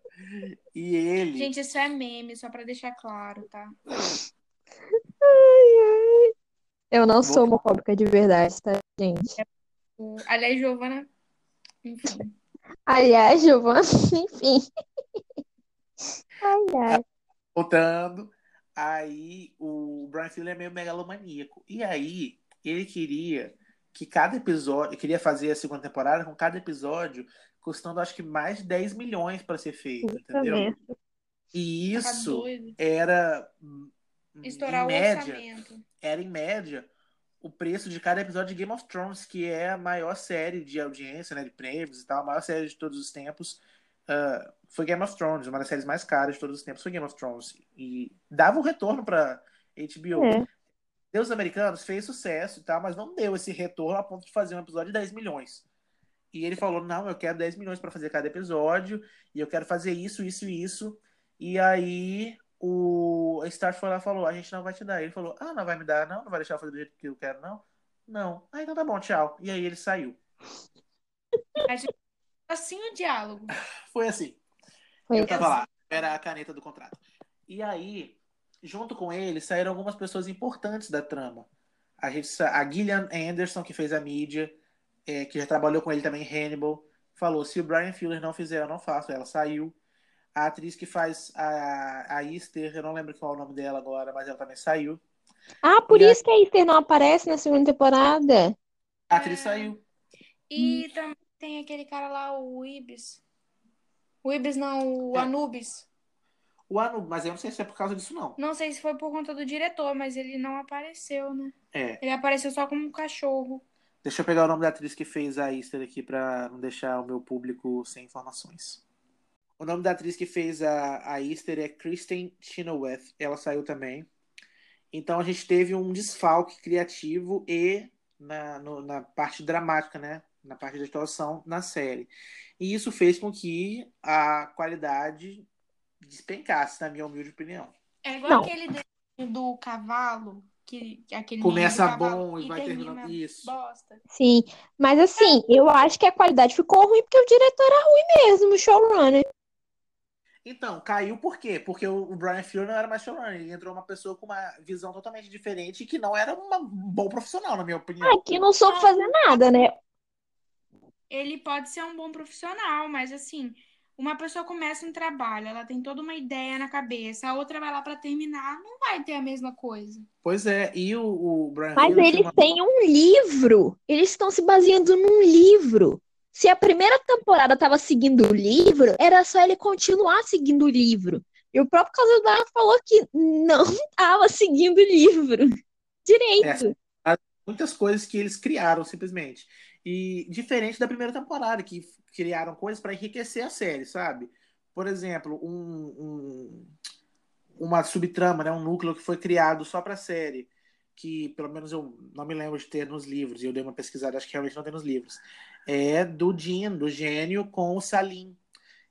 E ele. Gente, isso é meme, só pra deixar claro, tá? Eu não sou homofóbica de verdade, tá, gente? O- Aliás, Giovana. Enfim. Aliás, Giovana, enfim. Ai, ai. voltando. Aí o Brian Fuller é meio megalomaníaco. E aí ele queria que cada episódio, queria fazer a segunda temporada com cada episódio custando acho que mais de 10 milhões para ser feito, entendeu? E Tá isso era Estourar em o média, orçamento. era em média o preço de cada episódio de Game of Thrones, que é a maior série de audiência, né, de prêmios e tal, a maior série de todos os tempos. ah, foi Game of Thrones, uma das séries mais caras de todos os tempos foi Game of Thrones. E dava um retorno para HBO. É. Deus Americanos fez sucesso e tal, mas não deu esse retorno a ponto de fazer um episódio de 10 milhões. E ele falou: não, eu quero 10 milhões para fazer cada episódio, e eu quero fazer isso, isso e isso. E aí o a Start foi lá e falou: a gente não vai te dar. Ele falou: ah, não vai me dar, não, não vai deixar eu fazer do jeito que eu quero, não. Não. Ah, então tá bom, tchau. E aí ele saiu. Assim o diálogo. Foi assim. Foi Eu tava lá, era a caneta do contrato. E aí, junto com ele, saíram algumas pessoas importantes da trama. A, gente, a Gillian Anderson, que fez a mídia, é, que já trabalhou com ele também em Hannibal, falou: se o Brian Fuller não fizer, eu não faço. Ela saiu. A atriz que faz a, a Easter, eu não lembro qual é o nome dela agora, mas ela também saiu. Ah, por E a- isso que a Easter não aparece na segunda temporada. A atriz É. saiu. E também tem aquele cara lá, o Ibis. O Ibis não, o É. Anubis. O ano, mas eu não sei se é por causa disso, não. Não sei se foi por conta do diretor, mas ele não apareceu, né? É. Ele apareceu só como um cachorro. Deixa eu pegar o nome da atriz que fez a Easter aqui pra não deixar o meu público sem informações. O nome da atriz que fez a, a Easter é Kristen Chenoweth. Ela saiu também. Então a gente teve um desfalque criativo e na, no- na parte dramática, né? Na parte de atuação na série. E isso fez com que a qualidade despencasse, na minha humilde opinião. É igual Não. aquele desenho do cavalo, que, que aquele Começa bom e vai termina terminando isso. bosta. Sim, mas assim, eu acho que a qualidade ficou ruim porque o diretor era ruim mesmo, o showrunner. Então, caiu por quê? Porque o Brian Fuller não era mais showrunner. Ele entrou uma pessoa com uma visão totalmente diferente e que não era uma- um bom profissional, na minha opinião. Ah, que não soube fazer nada, né? Ele pode ser um bom profissional, mas assim, uma pessoa começa um trabalho, ela tem toda uma ideia na cabeça, a outra vai lá pra terminar, não vai ter a mesma coisa. Pois é, e o, o Brian Mas Fuller tinha eles uma- têm um livro. Eles estão se baseando num livro. Se a primeira temporada estava seguindo o livro, era só ele continuar seguindo o livro. E o próprio Casa Eduardo falou que não estava seguindo o livro direito. muitas coisas que eles criaram simplesmente. E diferente da primeira temporada, que criaram coisas para enriquecer a série, sabe? Por exemplo, um, um- uma subtrama, né? um núcleo que foi criado só para a série, que pelo menos eu não me lembro de ter nos livros, e eu dei uma pesquisada, acho que realmente não tem nos livros. É do do gênio, com o Salim,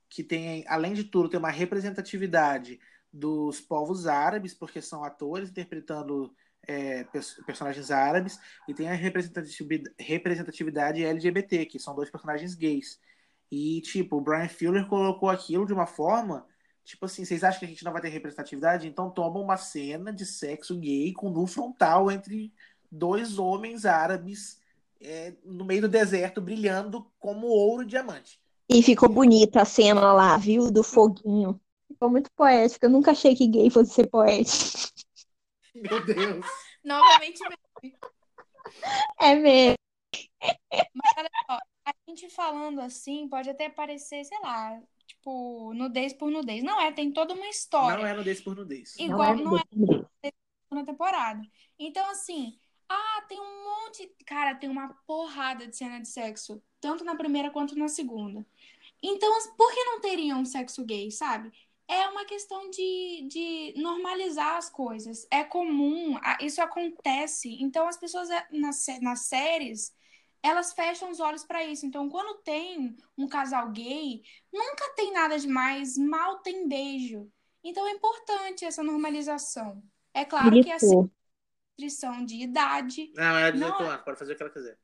que tem, além de tudo, tem uma representatividade dos povos árabes, porque são atores interpretando é, pers- personagens árabes, e tem a representatividade, representatividade LGBT, que são dois personagens gays. E, tipo, o Brian Fuller colocou aquilo de uma forma, tipo assim, vocês acham que a gente não vai ter representatividade? Então toma uma cena de sexo gay com nu frontal entre dois homens árabes é, no meio do deserto, brilhando como ouro e diamante. E ficou bonita a cena lá, viu? Do foguinho. Ficou muito poética. Eu nunca achei que gay fosse ser poético. Meu Deus! Novamente, É mesmo. mas olha só, a gente falando assim pode até parecer, sei lá, tipo, nudez por nudez. Não é, tem toda uma história. Não é nudez por nudez. Igual, não não é é mesmo. na temporada. Então, assim, ah, tem um monte. Cara, tem uma porrada de cena de sexo, tanto na primeira quanto na segunda. Então, por que não teria um sexo gay, sabe? É uma questão de, de normalizar as coisas. É comum, isso acontece. Então, as pessoas é, nas, nas séries, elas fecham os olhos pra isso. Então, quando tem um casal gay, nunca tem nada demais, mal tem beijo. Então, é importante essa normalização. É claro que essa Gritou. Restrição de idade. Não, ela é 18 Não. anos, pode fazer o que ela quiser.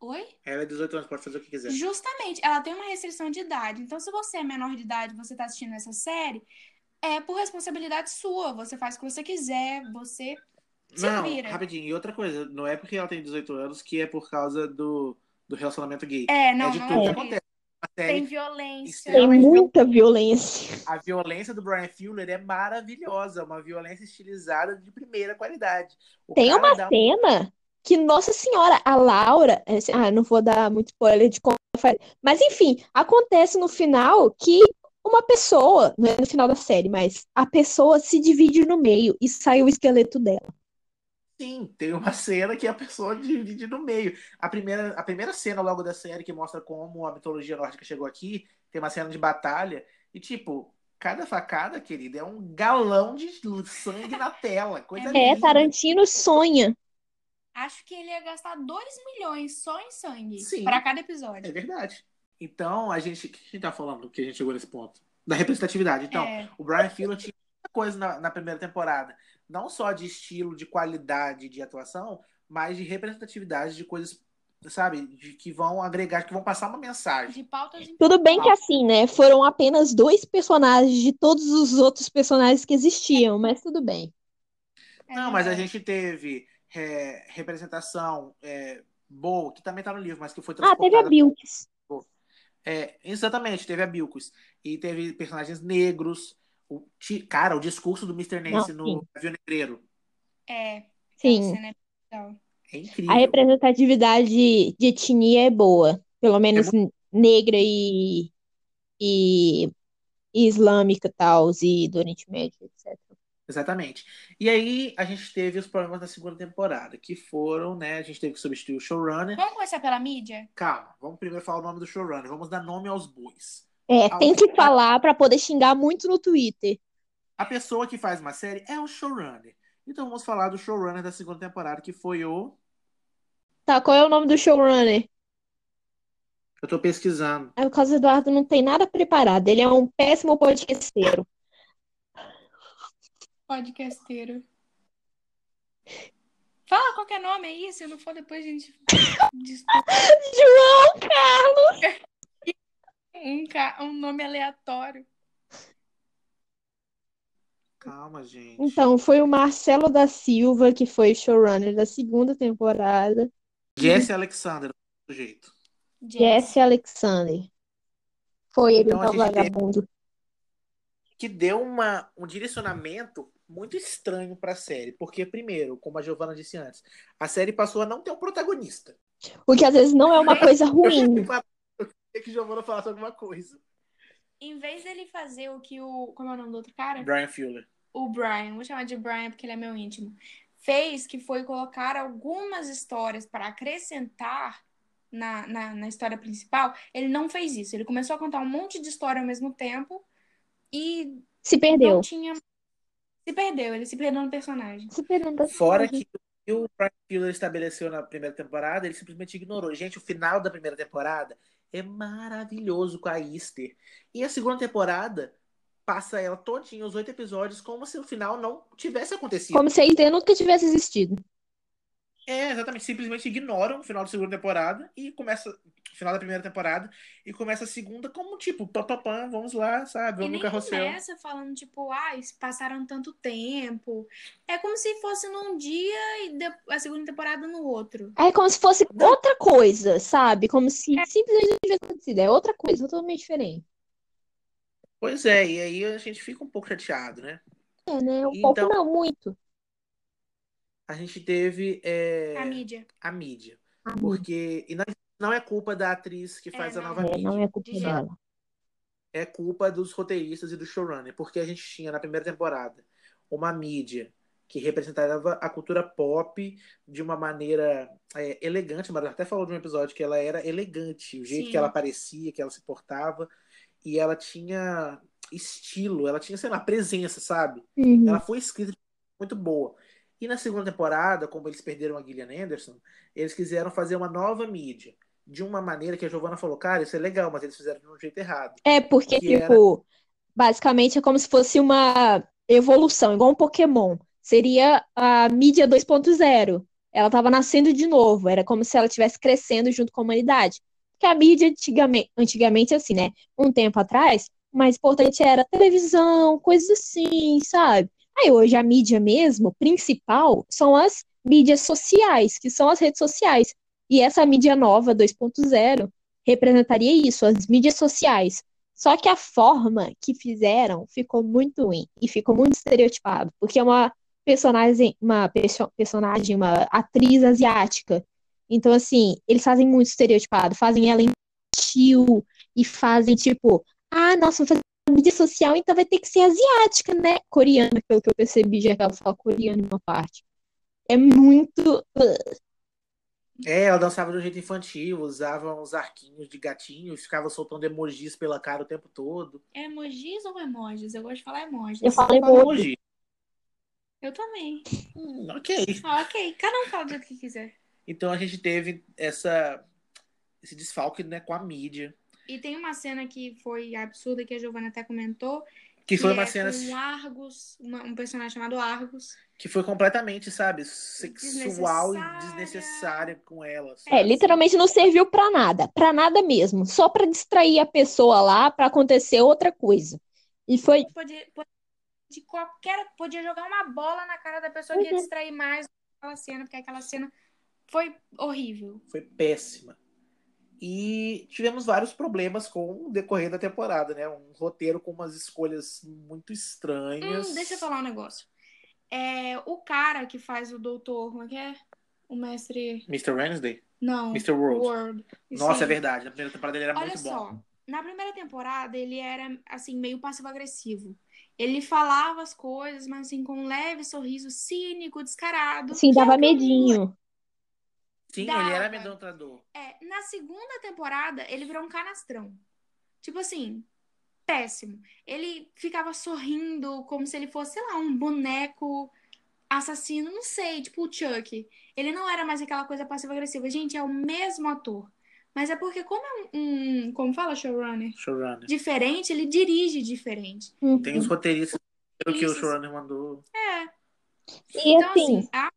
Oi? Ela é 18 anos, pode fazer o que quiser. Justamente, ela tem uma restrição de idade. Então, se você é menor de idade e você tá assistindo essa série, é por responsabilidade sua. Você faz o que você quiser, você se Não, vira. rapidinho. E outra coisa, não é porque ela tem 18 anos que é por causa do, do relacionamento gay. É, não, é de não tudo é que acontece. A Tem violência. Tem muita violência. a violência do Brian Fuller é maravilhosa, uma violência estilizada de primeira qualidade. O Tem uma um- cena que, nossa senhora, a Laura. é assim, Ah, não vou dar muito spoiler de como faz. Mas enfim, acontece no final que uma pessoa, não é no final da série, mas a pessoa se divide no meio e sai o esqueleto dela. Sim, tem uma cena que a pessoa divide no meio. A primeira, a primeira cena logo da série que mostra como a mitologia nórdica chegou aqui, tem uma cena de batalha e tipo, cada facada, querida, é um galão de sangue na tela, coisa É, linda. Tarantino sonha. Acho que ele ia gastar 2 milhões só em sangue pra cada É episódio. verdade. Então, a gente, o que a gente tá falando que a gente chegou nesse ponto? Da representatividade. Então, É. o Brian Fuller tinha muita coisa na, na primeira temporada, não só de estilo, de qualidade de atuação, mas de representatividade de coisas, sabe, de que vão agregar, que vão passar uma mensagem. De pautas Tudo bem que assim, né? Foram apenas dois personagens de todos os outros personagens que existiam, mas tudo bem. É Não, mas a gente teve é, representação é, boa, que também tá no livro, mas que foi Ah, teve a transportada. Bilks. É, exatamente, teve a Bilkus. E teve personagens negros. O, cara, o discurso do Mr. Nancy Não, no Avião Negreiro É. Aquela Sim. é é incrível. A representatividade de etnia é boa. Pelo menos n- negra e, e, e islâmica e tal, e do Oriente Médio, etc. Exatamente. E aí a gente teve os problemas da segunda temporada, que foram, né? A gente teve que substituir o showrunner. Vamos começar pela mídia? Calma, vamos primeiro falar o nome do showrunner. Vamos dar nome aos bois. É, tem que falar pra poder xingar muito no Twitter. A pessoa que faz uma série é o showrunner. Então vamos falar do showrunner da segunda temporada, que foi o. Tá, qual é o nome do showrunner? Eu tô pesquisando. É, o Carlos Eduardo não tem nada preparado. Ele é um péssimo podcasteiro. Podcasteiro. Fala qualquer nome aí, se não for depois a gente João Carlos! um, ca- um nome aleatório. Calma, gente. Então, foi o Marcelo da Silva que foi showrunner da segunda temporada. Jesse Alexander, do jeito. Jesse Alexander. Foi ele, Então, a gente tem- vagabundo. Que deu uma, um direcionamento muito estranho pra série. Porque, primeiro, como a Giovanna disse antes, a série passou a não ter um protagonista. O que às vezes não é uma coisa ruim. Queria que a Giovanna falasse alguma coisa. Em vez dele fazer o que o. Como é o nome do outro cara? Brian Fuller. o Brian, vou chamar de Brian porque ele é meu íntimo, fez que foi colocar algumas histórias para acrescentar na, na, na história principal, ele não fez isso. Ele começou a contar um monte de história ao mesmo tempo e Se não perdeu. tinha. Se perdeu, ele se perdeu no personagem. Se perdeu. no Fora personagem. que o Brian Fuller estabeleceu na primeira temporada, ele simplesmente ignorou. Gente, o final da primeira temporada é maravilhoso com a Easter. E a segunda temporada passa ela todinha, os oito episódios, como se o final não tivesse acontecido. Como se a ideia nunca tivesse existido. É, exatamente. Simplesmente ignoram o final da segunda temporada e começa. Final da primeira temporada e começa a segunda como tipo, pam, pam, pam, vamos lá, sabe? E Vamos nem no carrossel. começa falando, tipo, ah, passaram tanto tempo. É como se fosse num dia e a segunda temporada no outro. É como se fosse outra coisa, sabe? Como se simplesmente não tivesse acontecido. É outra coisa, totalmente diferente. Pois é, e aí a gente fica um pouco chateado, né? É, né? Um Então- pouco não, muito. A gente teve é, A mídia. a mídia. Porque. E não, não é culpa da atriz que É, faz a não. nova É, mídia. não é culpa dela. É culpa dos roteiristas e do showrunner. Porque a gente tinha na primeira temporada uma mídia que representava a cultura pop de uma maneira é, elegante. Mas até falou de um episódio que ela era elegante, o jeito Sim. que ela parecia, que ela se portava. E ela tinha estilo, ela tinha, sei lá, presença, sabe? Uhum. Ela foi escrita de muito boa. E na segunda temporada, como eles perderam a Gillian Anderson, eles quiseram fazer uma nova mídia. De uma maneira que a Giovanna falou, cara, isso é legal, mas eles fizeram de um jeito errado. É, porque, Que era- tipo, basicamente é como se fosse uma evolução, igual um Pokémon. Seria a mídia 2.0. Ela estava nascendo de novo, era como se ela estivesse crescendo junto com a humanidade. Porque a mídia antigamente, antigamente, assim, né? Um tempo atrás, o mais importante era televisão, coisas assim, sabe? Aí hoje a mídia mesmo, principal, são as mídias sociais, que são as redes sociais. E essa mídia nova, 2.0, representaria isso, as mídias sociais. Só que a forma que fizeram ficou muito ruim e ficou muito estereotipado, porque é uma personagem, uma perso- personagem, uma atriz asiática. Então, assim, eles fazem muito estereotipado, fazem ela infantil e fazem tipo, ah, nossa, vamos fazer mídia social, então vai ter que ser asiática, né? Coreana, pelo que eu percebi, já que ela fala coreano em uma parte. É muito. É, ela dançava de um jeito infantil, usava uns arquinhos de gatinhos, ficava soltando emojis pela cara o tempo todo. É emojis ou emojis? Eu gosto de falar emojis. Eu falo emoji. emoji. Eu também. Hum, ok. Ah, ok. Cada um fala do jeito que quiser. Então a gente teve essa, esse desfalque né, com a mídia. E tem uma cena que foi absurda que a Giovanna até comentou. Que foi é uma cena com Argus, uma- um personagem chamado Argus. que foi completamente, sabe, sexual e Desnecessária. desnecessária com ela. É, sabe? literalmente não serviu pra nada, pra nada mesmo, só pra distrair a pessoa lá pra acontecer outra coisa. E foi Podia, de qualquer. Podia jogar uma bola na cara da pessoa que ia Uhum. distrair mais aquela cena, porque aquela cena foi horrível. Foi péssima. E tivemos vários problemas com o decorrer da temporada, né? Um roteiro com umas escolhas muito estranhas. Hum, deixa eu falar um negócio. É, o cara que faz o doutor, como é que é? O mestre. Mr. Wednesday? Não. Mr. World. World. Nossa, é verdade. Na primeira temporada ele era Olha muito só, bom. na primeira temporada ele era assim meio passivo-agressivo. Ele falava as coisas, mas assim com um leve sorriso cínico, descarado. é dava medinho. Sim, Dava. ele era amedrontador. É, na segunda temporada, ele virou um canastrão. Tipo assim, péssimo. Ele ficava sorrindo como se ele fosse, sei lá, um boneco assassino, não sei, tipo o Chuck. Ele não era mais aquela coisa passiva-agressiva. Gente, é o mesmo ator. Mas é porque, como é um, um- como fala showrunner, Showrunner. diferente, ele dirige diferente. Tem os roteiristas que o showrunner mandou. E Então, assim, assim, a...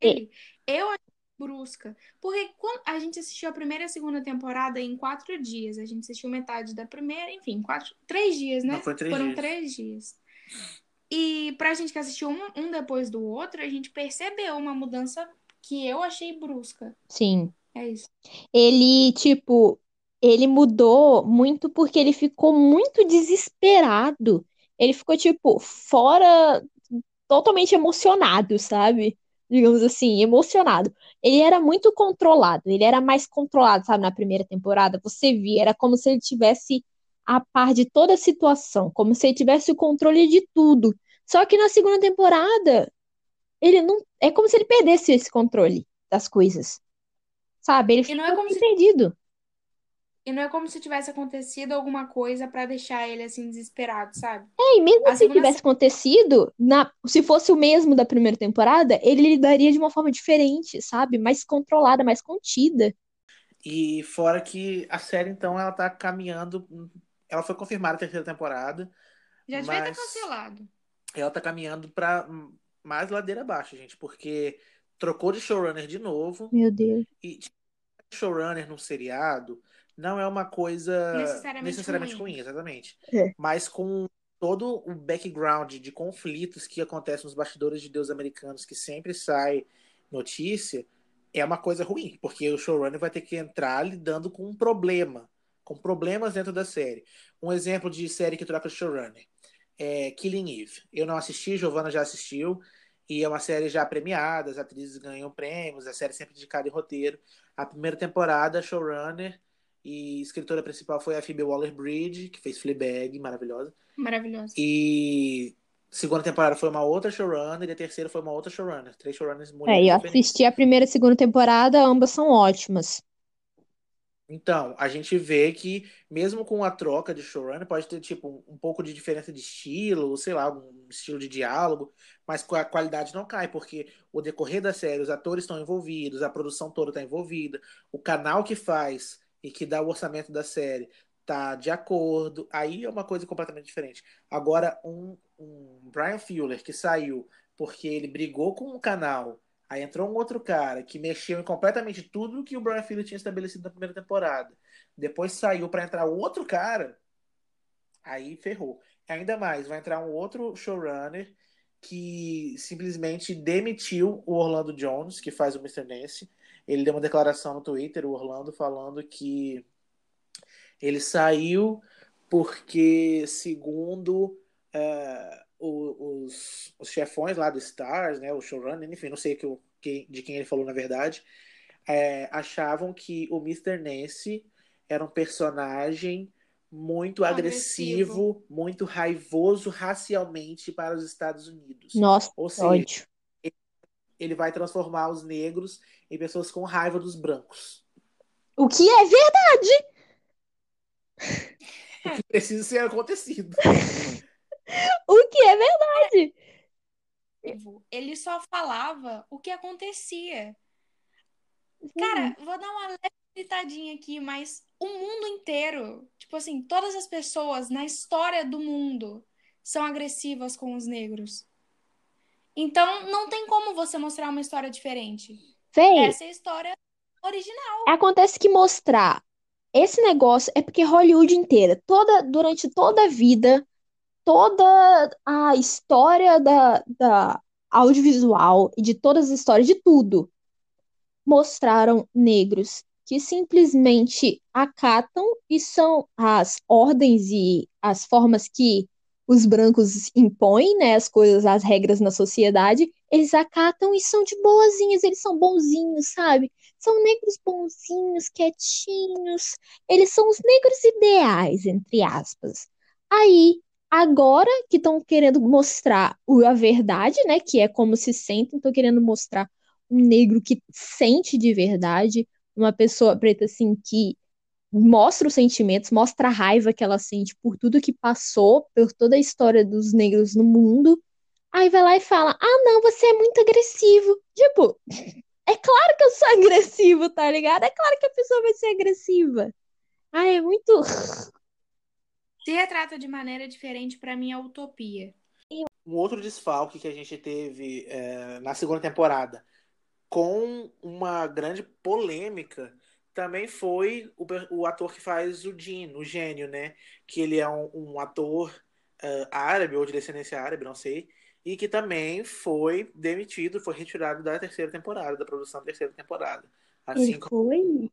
ele, eu achei brusca. Porque quando a gente assistiu a primeira e a segunda temporada em quatro dias. A gente assistiu metade da primeira, enfim, quatro, três dias, né? Não, foi três Foram dias. três dias. E pra gente que assistiu um, um depois do outro, a gente percebeu uma mudança que eu achei brusca. Sim. É isso. Ele, tipo, ele mudou muito porque ele ficou muito desesperado. Ele ficou, tipo, fora, totalmente emocionado, sabe? Digamos assim, emocionado. Ele era muito controlado, ele era mais controlado, sabe? Na primeira temporada, você via, era como se ele tivesse a par de toda a situação, como se ele tivesse o controle de tudo. Só que na segunda temporada, ele não. É como se ele perdesse esse controle das coisas. Sabe? Ele E não é como perdido. E não é como se tivesse acontecido alguma coisa pra deixar ele assim desesperado, sabe? É, e mesmo A se segunda tivesse acontecido, na, se fosse o mesmo da primeira temporada, ele lidaria de uma forma diferente, sabe? Mais controlada, mais contida. E fora que a série, então, ela tá caminhando. Ela foi confirmada a terceira temporada. Já devia ter cancelado. Ela tá caminhando pra mais ladeira abaixo, gente, porque trocou de showrunner de novo. Meu Deus. E showrunner num seriado não é uma coisa Necessariamente necessariamente ruim. ruim, exatamente. É. Mas com todo o background de conflitos que acontecem nos bastidores de Deus americanos, que sempre sai notícia, é uma coisa ruim, porque o showrunner vai ter que entrar lidando com um problema, com problemas dentro da série. Um exemplo de série que troca showrunner é Killing Eve. Eu não assisti, Giovanna já assistiu, e é uma série já premiada, as atrizes ganham prêmios, a série sempre dedicada em roteiro. A primeira temporada, showrunner e escritora principal foi a Phoebe Waller-Bridge, que fez Fleabag, maravilhosa. Maravilhoso. E segunda temporada foi uma outra showrunner e a terceira foi uma outra showrunner. Três showrunners É, mulheres eu diferentes. assisti a primeira e a segunda temporada, ambas são ótimas. Então, a gente vê que mesmo com a troca de showrunner, pode ter tipo um pouco de diferença de estilo, sei lá, um estilo de diálogo, mas a qualidade não cai, porque o decorrer da série, os atores estão envolvidos, a produção toda está envolvida, o canal que faz e que dá o orçamento da série tá de acordo, aí é uma coisa completamente diferente. Agora, um, um Brian Fuller que saiu porque ele brigou com o canal Aí entrou um outro cara que mexeu em completamente tudo que o Brian Fuller tinha estabelecido na primeira temporada. Depois saiu para entrar outro cara, aí ferrou. Ainda mais, vai entrar um outro showrunner que simplesmente demitiu o Orlando Jones, que faz o Mr. Nance. Ele deu uma declaração no Twitter, o Orlando, falando que ele saiu porque, segundo é, o- os, os chefões lá do Stars, né, o showrunner, enfim, não sei que, que- de quem ele falou na verdade, é, achavam que o Mr. Nance era um personagem muito agressivo, Agressivo. muito raivoso racialmente para os Estados Unidos. Nossa, Ou seja, ódio. ele vai transformar os negros em pessoas com raiva dos brancos. O que é verdade? O que precisa ser acontecido. O que é verdade? Ele só falava o que acontecia. Cara, vou dar uma leve gritadinha aqui, mas o mundo inteiro, tipo assim, todas as pessoas na história do mundo são agressivas com os negros. Então, não tem como você mostrar uma história diferente. Véi, Essa é a história original. acontece que mostrar esse negócio é porque Hollywood inteira, toda, durante toda a vida, toda a história da, da audiovisual e de todas as histórias, de tudo, mostraram negros que simplesmente acatam e são as ordens e as formas que os brancos impõem, né, as coisas, as regras na sociedade, eles acatam e são de boazinhas, eles são bonzinhos, sabe? São negros bonzinhos, quietinhos. Eles são os negros ideais, entre aspas. Aí, agora que estão querendo mostrar a verdade, né? Que é como se sentem, estão querendo mostrar um negro que sente de verdade, uma pessoa preta assim que mostra os sentimentos, mostra a raiva que ela sente por tudo que passou, por toda a história dos negros no mundo. Aí vai lá e fala: Ah, não, você é muito agressivo. Tipo, é claro que eu sou agressivo, tá ligado? É claro que a pessoa vai ser agressiva. Ah, é muito. Se retrata de maneira diferente, pra mim é utopia. Um outro desfalque que a gente teve é, na segunda temporada, com uma grande polêmica, também foi o, o ator que faz o Dean, o gênio, né? Que ele é um, um ator uh, árabe ou de descendência árabe, não sei, e que também foi demitido, foi retirado da terceira temporada, da produção da terceira temporada. Assim Ele foi?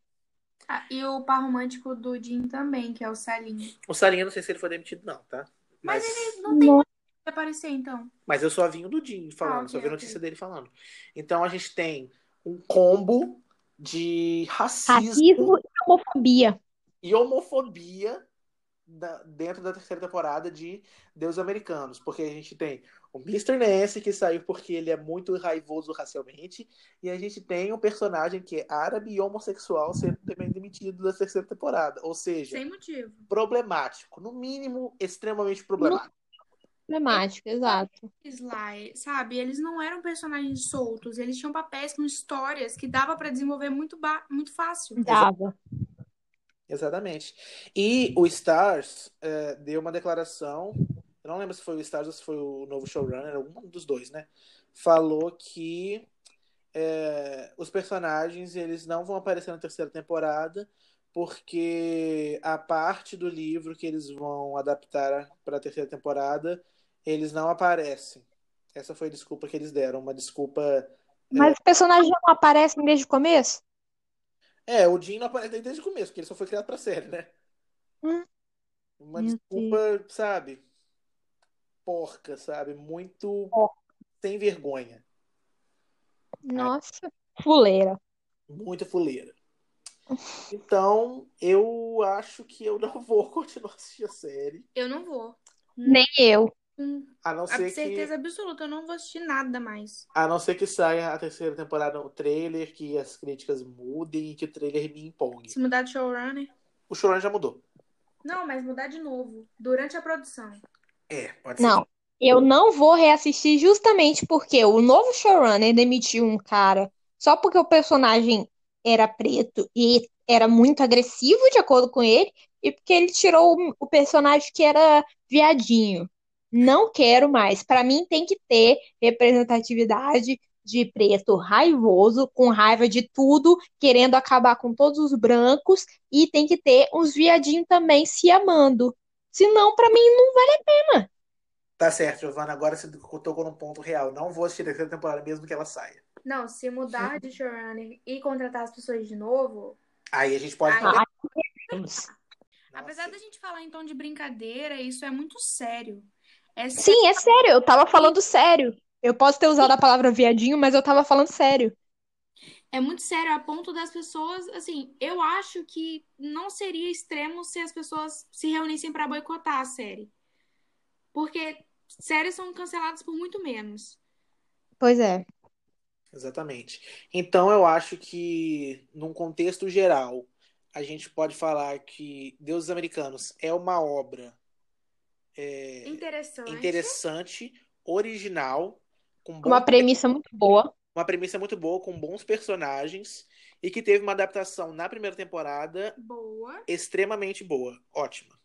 Ah, e o par romântico do Jim também, que é o Salim. O Salim, eu não sei se ele foi demitido, não, tá? Mas, ele não tem Não. que aparecer, então. Mas eu só vi o do Jim falando, Ah, ok, só vi a notícia dele falando. Então a gente tem um combo de racismo Racismo e homofobia. e homofobia da- dentro da terceira temporada de Deus Americanos. Porque a gente tem o Mr. Nancy, que saiu porque ele é muito raivoso racialmente, e a gente tem um personagem que é árabe e homossexual sendo também demitido da terceira temporada. Ou seja, Sem motivo. problemático. No mínimo, extremamente problemático. Problemático, exato. Sly, sabe? Eles não eram personagens soltos, eles tinham papéis com histórias que dava pra desenvolver muito, muito fácil. Dava. Exatamente. E o Stars eh, deu uma declaração, eu não lembro se foi o Stars ou se foi o novo showrunner, um dos dois, né? Falou que eh, os personagens eles não vão aparecer na terceira temporada porque a parte do livro que eles vão adaptar para a terceira temporada eles não aparecem. Essa foi a desculpa que eles deram, uma desculpa. Mas os personagens não aparecem desde o começo? É, o Jim não aparece desde o começo, porque ele só foi criado pra série, né? Hum. Uma Meu desculpa, sabe? Porca, sabe? Muito Porca. sem vergonha. Nossa, fuleira. Muita fuleira. Então, eu acho que eu não vou continuar assistindo a série. Eu não vou. Nem eu. Com A não a ser certeza que, absoluta, eu não vou assistir nada mais. a não ser que saia a terceira temporada no trailer, que as críticas mudem e que o trailer me empolgue. Se mudar de showrunner. O showrunner já mudou. Não, mas mudar de novo. Durante a produção. É, pode ser. Não. Eu não vou reassistir justamente porque o novo showrunner demitiu um cara só porque o personagem era preto e era muito agressivo, de acordo com ele, e porque ele tirou o- o personagem que era viadinho. Não quero mais. Pra mim tem que ter representatividade de preto raivoso, com raiva de tudo, querendo acabar com todos os brancos, e tem que ter uns viadinhos também se amando. Senão, pra mim, não vale Tá certo, Giovana. Agora você tocou num ponto real. Não vou assistir a terceira temporada mesmo que ela saia. Não, se mudar de showrunner e contratar as pessoas de novo. Aí a gente pode. Ai, falar- Nossa. Apesar da gente falar em tom de brincadeira, isso é muito sério. É Sim, é sério, eu tava falando sério. Eu posso ter usado a palavra viadinho, mas eu tava falando sério. É muito sério a ponto das pessoas, assim, eu acho que não seria extremo se as pessoas se reunissem pra boicotar a série. Porque séries são canceladas por muito menos. Pois é. Exatamente. Então eu acho que, num contexto geral, a gente pode falar que Deuses Americanos é uma obra é, Interessante. interessante, original, com Uma premissa muito boa. uma premissa muito boa, com bons personagens, e que teve uma adaptação na primeira temporada Boa. extremamente boa. Ótima.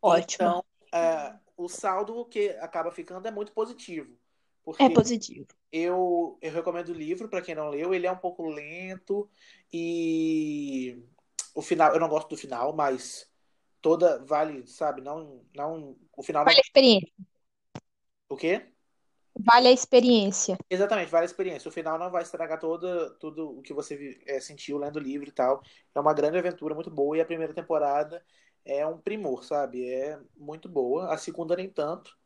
Ótimo. Então, é, o saldo que acaba ficando é muito positivo. É positivo. eu, eu recomendo o livro para quem não leu. Ele é um pouco lento e o final, eu não gosto do final, mas toda vale, sabe? Não, não, o final Vale a experiência. o quê? Vale a experiência. Exatamente, vale a experiência. O final não vai estragar toda, tudo o que você é, sentiu lendo o livro e tal. É uma grande aventura, muito boa. E a primeira temporada é um primor, sabe? É muito boa. A segunda nem tanto.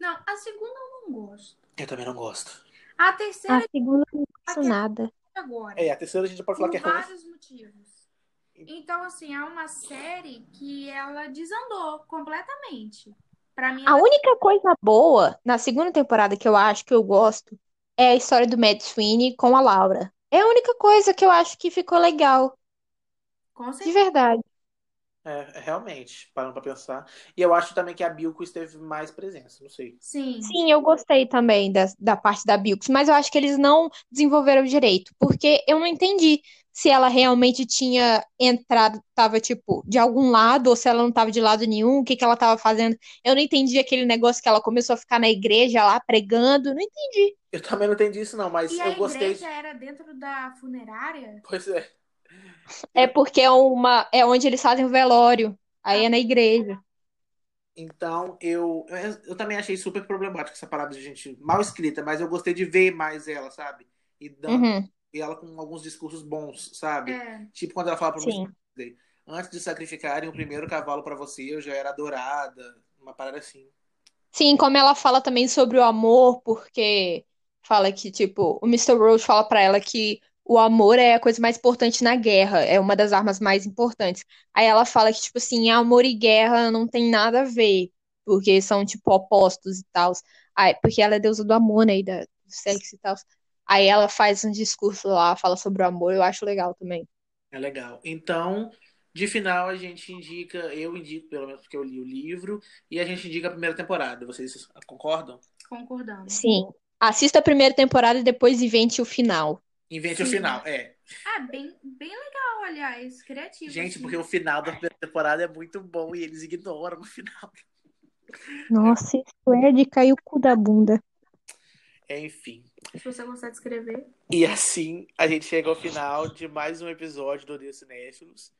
Não, a segunda eu não gosto. Eu também não gosto. A A terceira segunda não faço nada. é agora. É, a terceira a gente pode falar Por que é ruim. vários motivos. Então, assim, é uma série que ela desandou completamente. Pra mim, A ela... única coisa boa na segunda temporada que eu acho que eu gosto é a história do Matt Sweeney com a Laura. É a única coisa que eu acho que ficou legal, com de verdade. É, realmente, parando pra pensar. E eu acho também que a Bilko teve mais presença, não sei. Sim. Sim, eu gostei também da, da parte da Bilks, mas eu acho que eles não desenvolveram direito, porque eu não entendi se ela realmente tinha entrado, tava tipo de algum lado, ou se ela não tava de lado nenhum, o que que ela tava fazendo. Eu não entendi aquele negócio que ela começou a ficar na igreja lá pregando, não entendi. Eu também não entendi isso, não, mas E a eu gostei. igreja era dentro da funerária? Pois é. É porque é uma, é onde eles fazem o velório, aí é na igreja. Então, eu, eu, eu também achei super problemática essa parada de gente mal escrita, mas eu gostei de ver mais ela, sabe? E, dando, Uhum. e ela com alguns discursos bons, sabe? É. Tipo quando ela fala pra Sim. você, antes de sacrificarem o primeiro cavalo pra você, eu já era adorada, uma parada assim. Sim, como ela fala também sobre o amor, porque fala que, tipo, o Mr. Roach fala pra ela que o amor é a coisa mais importante na guerra, é uma das armas mais importantes. Aí ela fala que, tipo assim, amor e guerra não tem nada a ver, porque são, tipo, opostos e tal. Aí, porque ela é deusa do amor, né, e da, do sexo e tal. Aí ela faz um discurso lá, fala sobre o amor, eu acho legal também. É legal. Então, de final, a gente indica, eu indico, pelo menos porque eu li o livro, e a gente indica a primeira temporada. Vocês concordam? Concordamos. Sim. Assista a primeira temporada e depois invente o final. Invente o Sim. final, é. Ah, bem, bem legal, aliás. Criativo. Gente, assim. porque o final da primeira temporada é muito bom e eles ignoram o final. Nossa, isso é de cair o cu da bunda. Enfim. Se você gostar de escrever. E assim, a gente chega ao final de mais um episódio do Odeio Cinéfilos.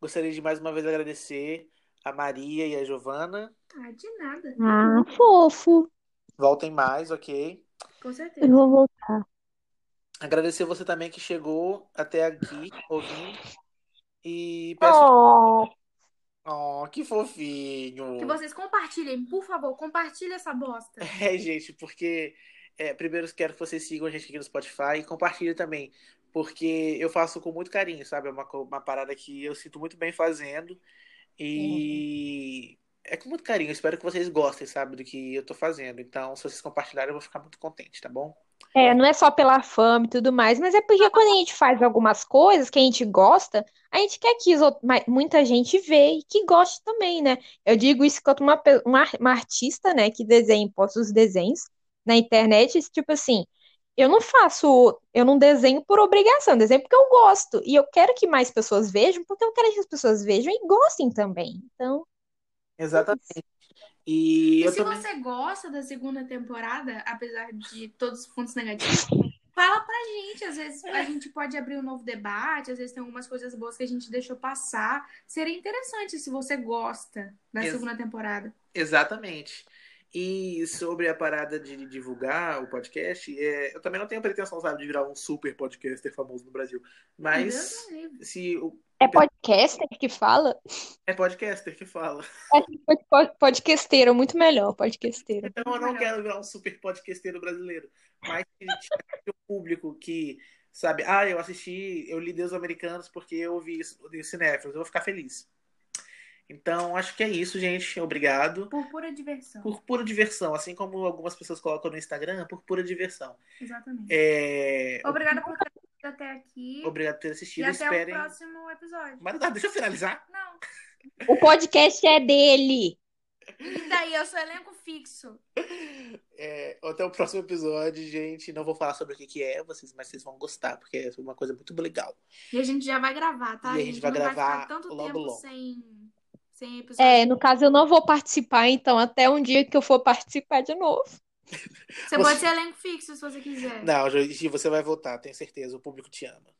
Gostaria de mais uma vez agradecer a Maria e a Giovana. Ah, de nada. Ah, fofo. Voltem mais, ok? Com Eu certeza. vou voltar. Agradecer você também que chegou até aqui ouvindo. E peço. Oh, Oh, que fofinho! Que vocês compartilhem, por favor, compartilhe essa bosta. É, gente, porque é, primeiro quero que vocês sigam a gente aqui no Spotify e compartilhem também, porque eu faço com muito carinho, sabe? É uma, uma parada que eu sinto muito bem fazendo e é com muito carinho. Eu espero que vocês gostem, sabe, do que eu tô fazendo. Então, se vocês compartilharem, eu vou ficar muito contente, tá bom? É, não é só pela fama e tudo mais, mas é porque quando a gente faz algumas coisas que a gente gosta, a gente quer que os outros- muita gente vê e que goste também, né? Eu digo isso quanto uma, uma, uma artista, né, que desenha, posta os desenhos na internet, tipo assim, eu não faço, eu não desenho por obrigação, desenho porque eu gosto. E eu quero que mais pessoas vejam, porque eu quero que as pessoas vejam e gostem também. Então, Exatamente. E E se também. você gosta da segunda temporada, apesar de todos os pontos negativos, fala pra gente. Às vezes a gente pode abrir um novo debate, às vezes tem algumas coisas boas que a gente deixou passar. Seria interessante se você gosta da Ex- segunda temporada. Exatamente. E sobre a parada de divulgar o podcast, é, eu também não tenho pretensão, sabe, de virar um super podcaster famoso no Brasil. Mas se o é podcaster que fala? é podcaster que fala. É pod- podcasteiro, muito melhor, podcasteiro. Então eu não Melhor. quero virar um super podcasteiro brasileiro. Mas um público que, sabe, ah, eu assisti, eu li Deus Americanos porque eu ouvi isso, ouvi Cinéfilos, eu vou ficar feliz. Então, acho que é isso, gente. Obrigado. Por pura diversão. Por pura diversão, assim como algumas pessoas colocam no Instagram, por pura diversão. Exatamente. É... Obrigada por até aqui. Obrigado por ter E assistido. até Esperem. o próximo episódio. Mas tá, deixa eu finalizar. Não. O podcast é dele. E daí, eu sou elenco fixo. É, até o próximo episódio, gente. Não vou falar sobre o que, que é, vocês, mas vocês vão gostar, porque é uma coisa muito legal. E a gente já vai gravar, tá? E a gente vai não vai gravar ficar tanto logo, tempo logo. sem, sem episódio. É, no caso eu não vou participar, então até um dia que eu for participar de novo. Você pode ser elenco fixo se você quiser. Não, Gi, você vai voltar, tenho certeza. O público te ama.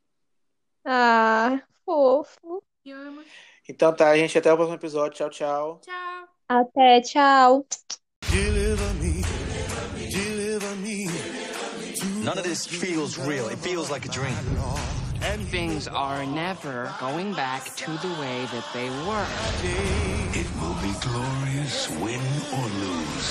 Ah, fofo. Me. Então tá, gente. Até o próximo episódio. Tchau, tchau. Tchau. Até, tchau. Deliver me, deliver me, None of this feels real. It feels like a dream. And Things are never going back to the way that they were. It will be glorious, win or lose.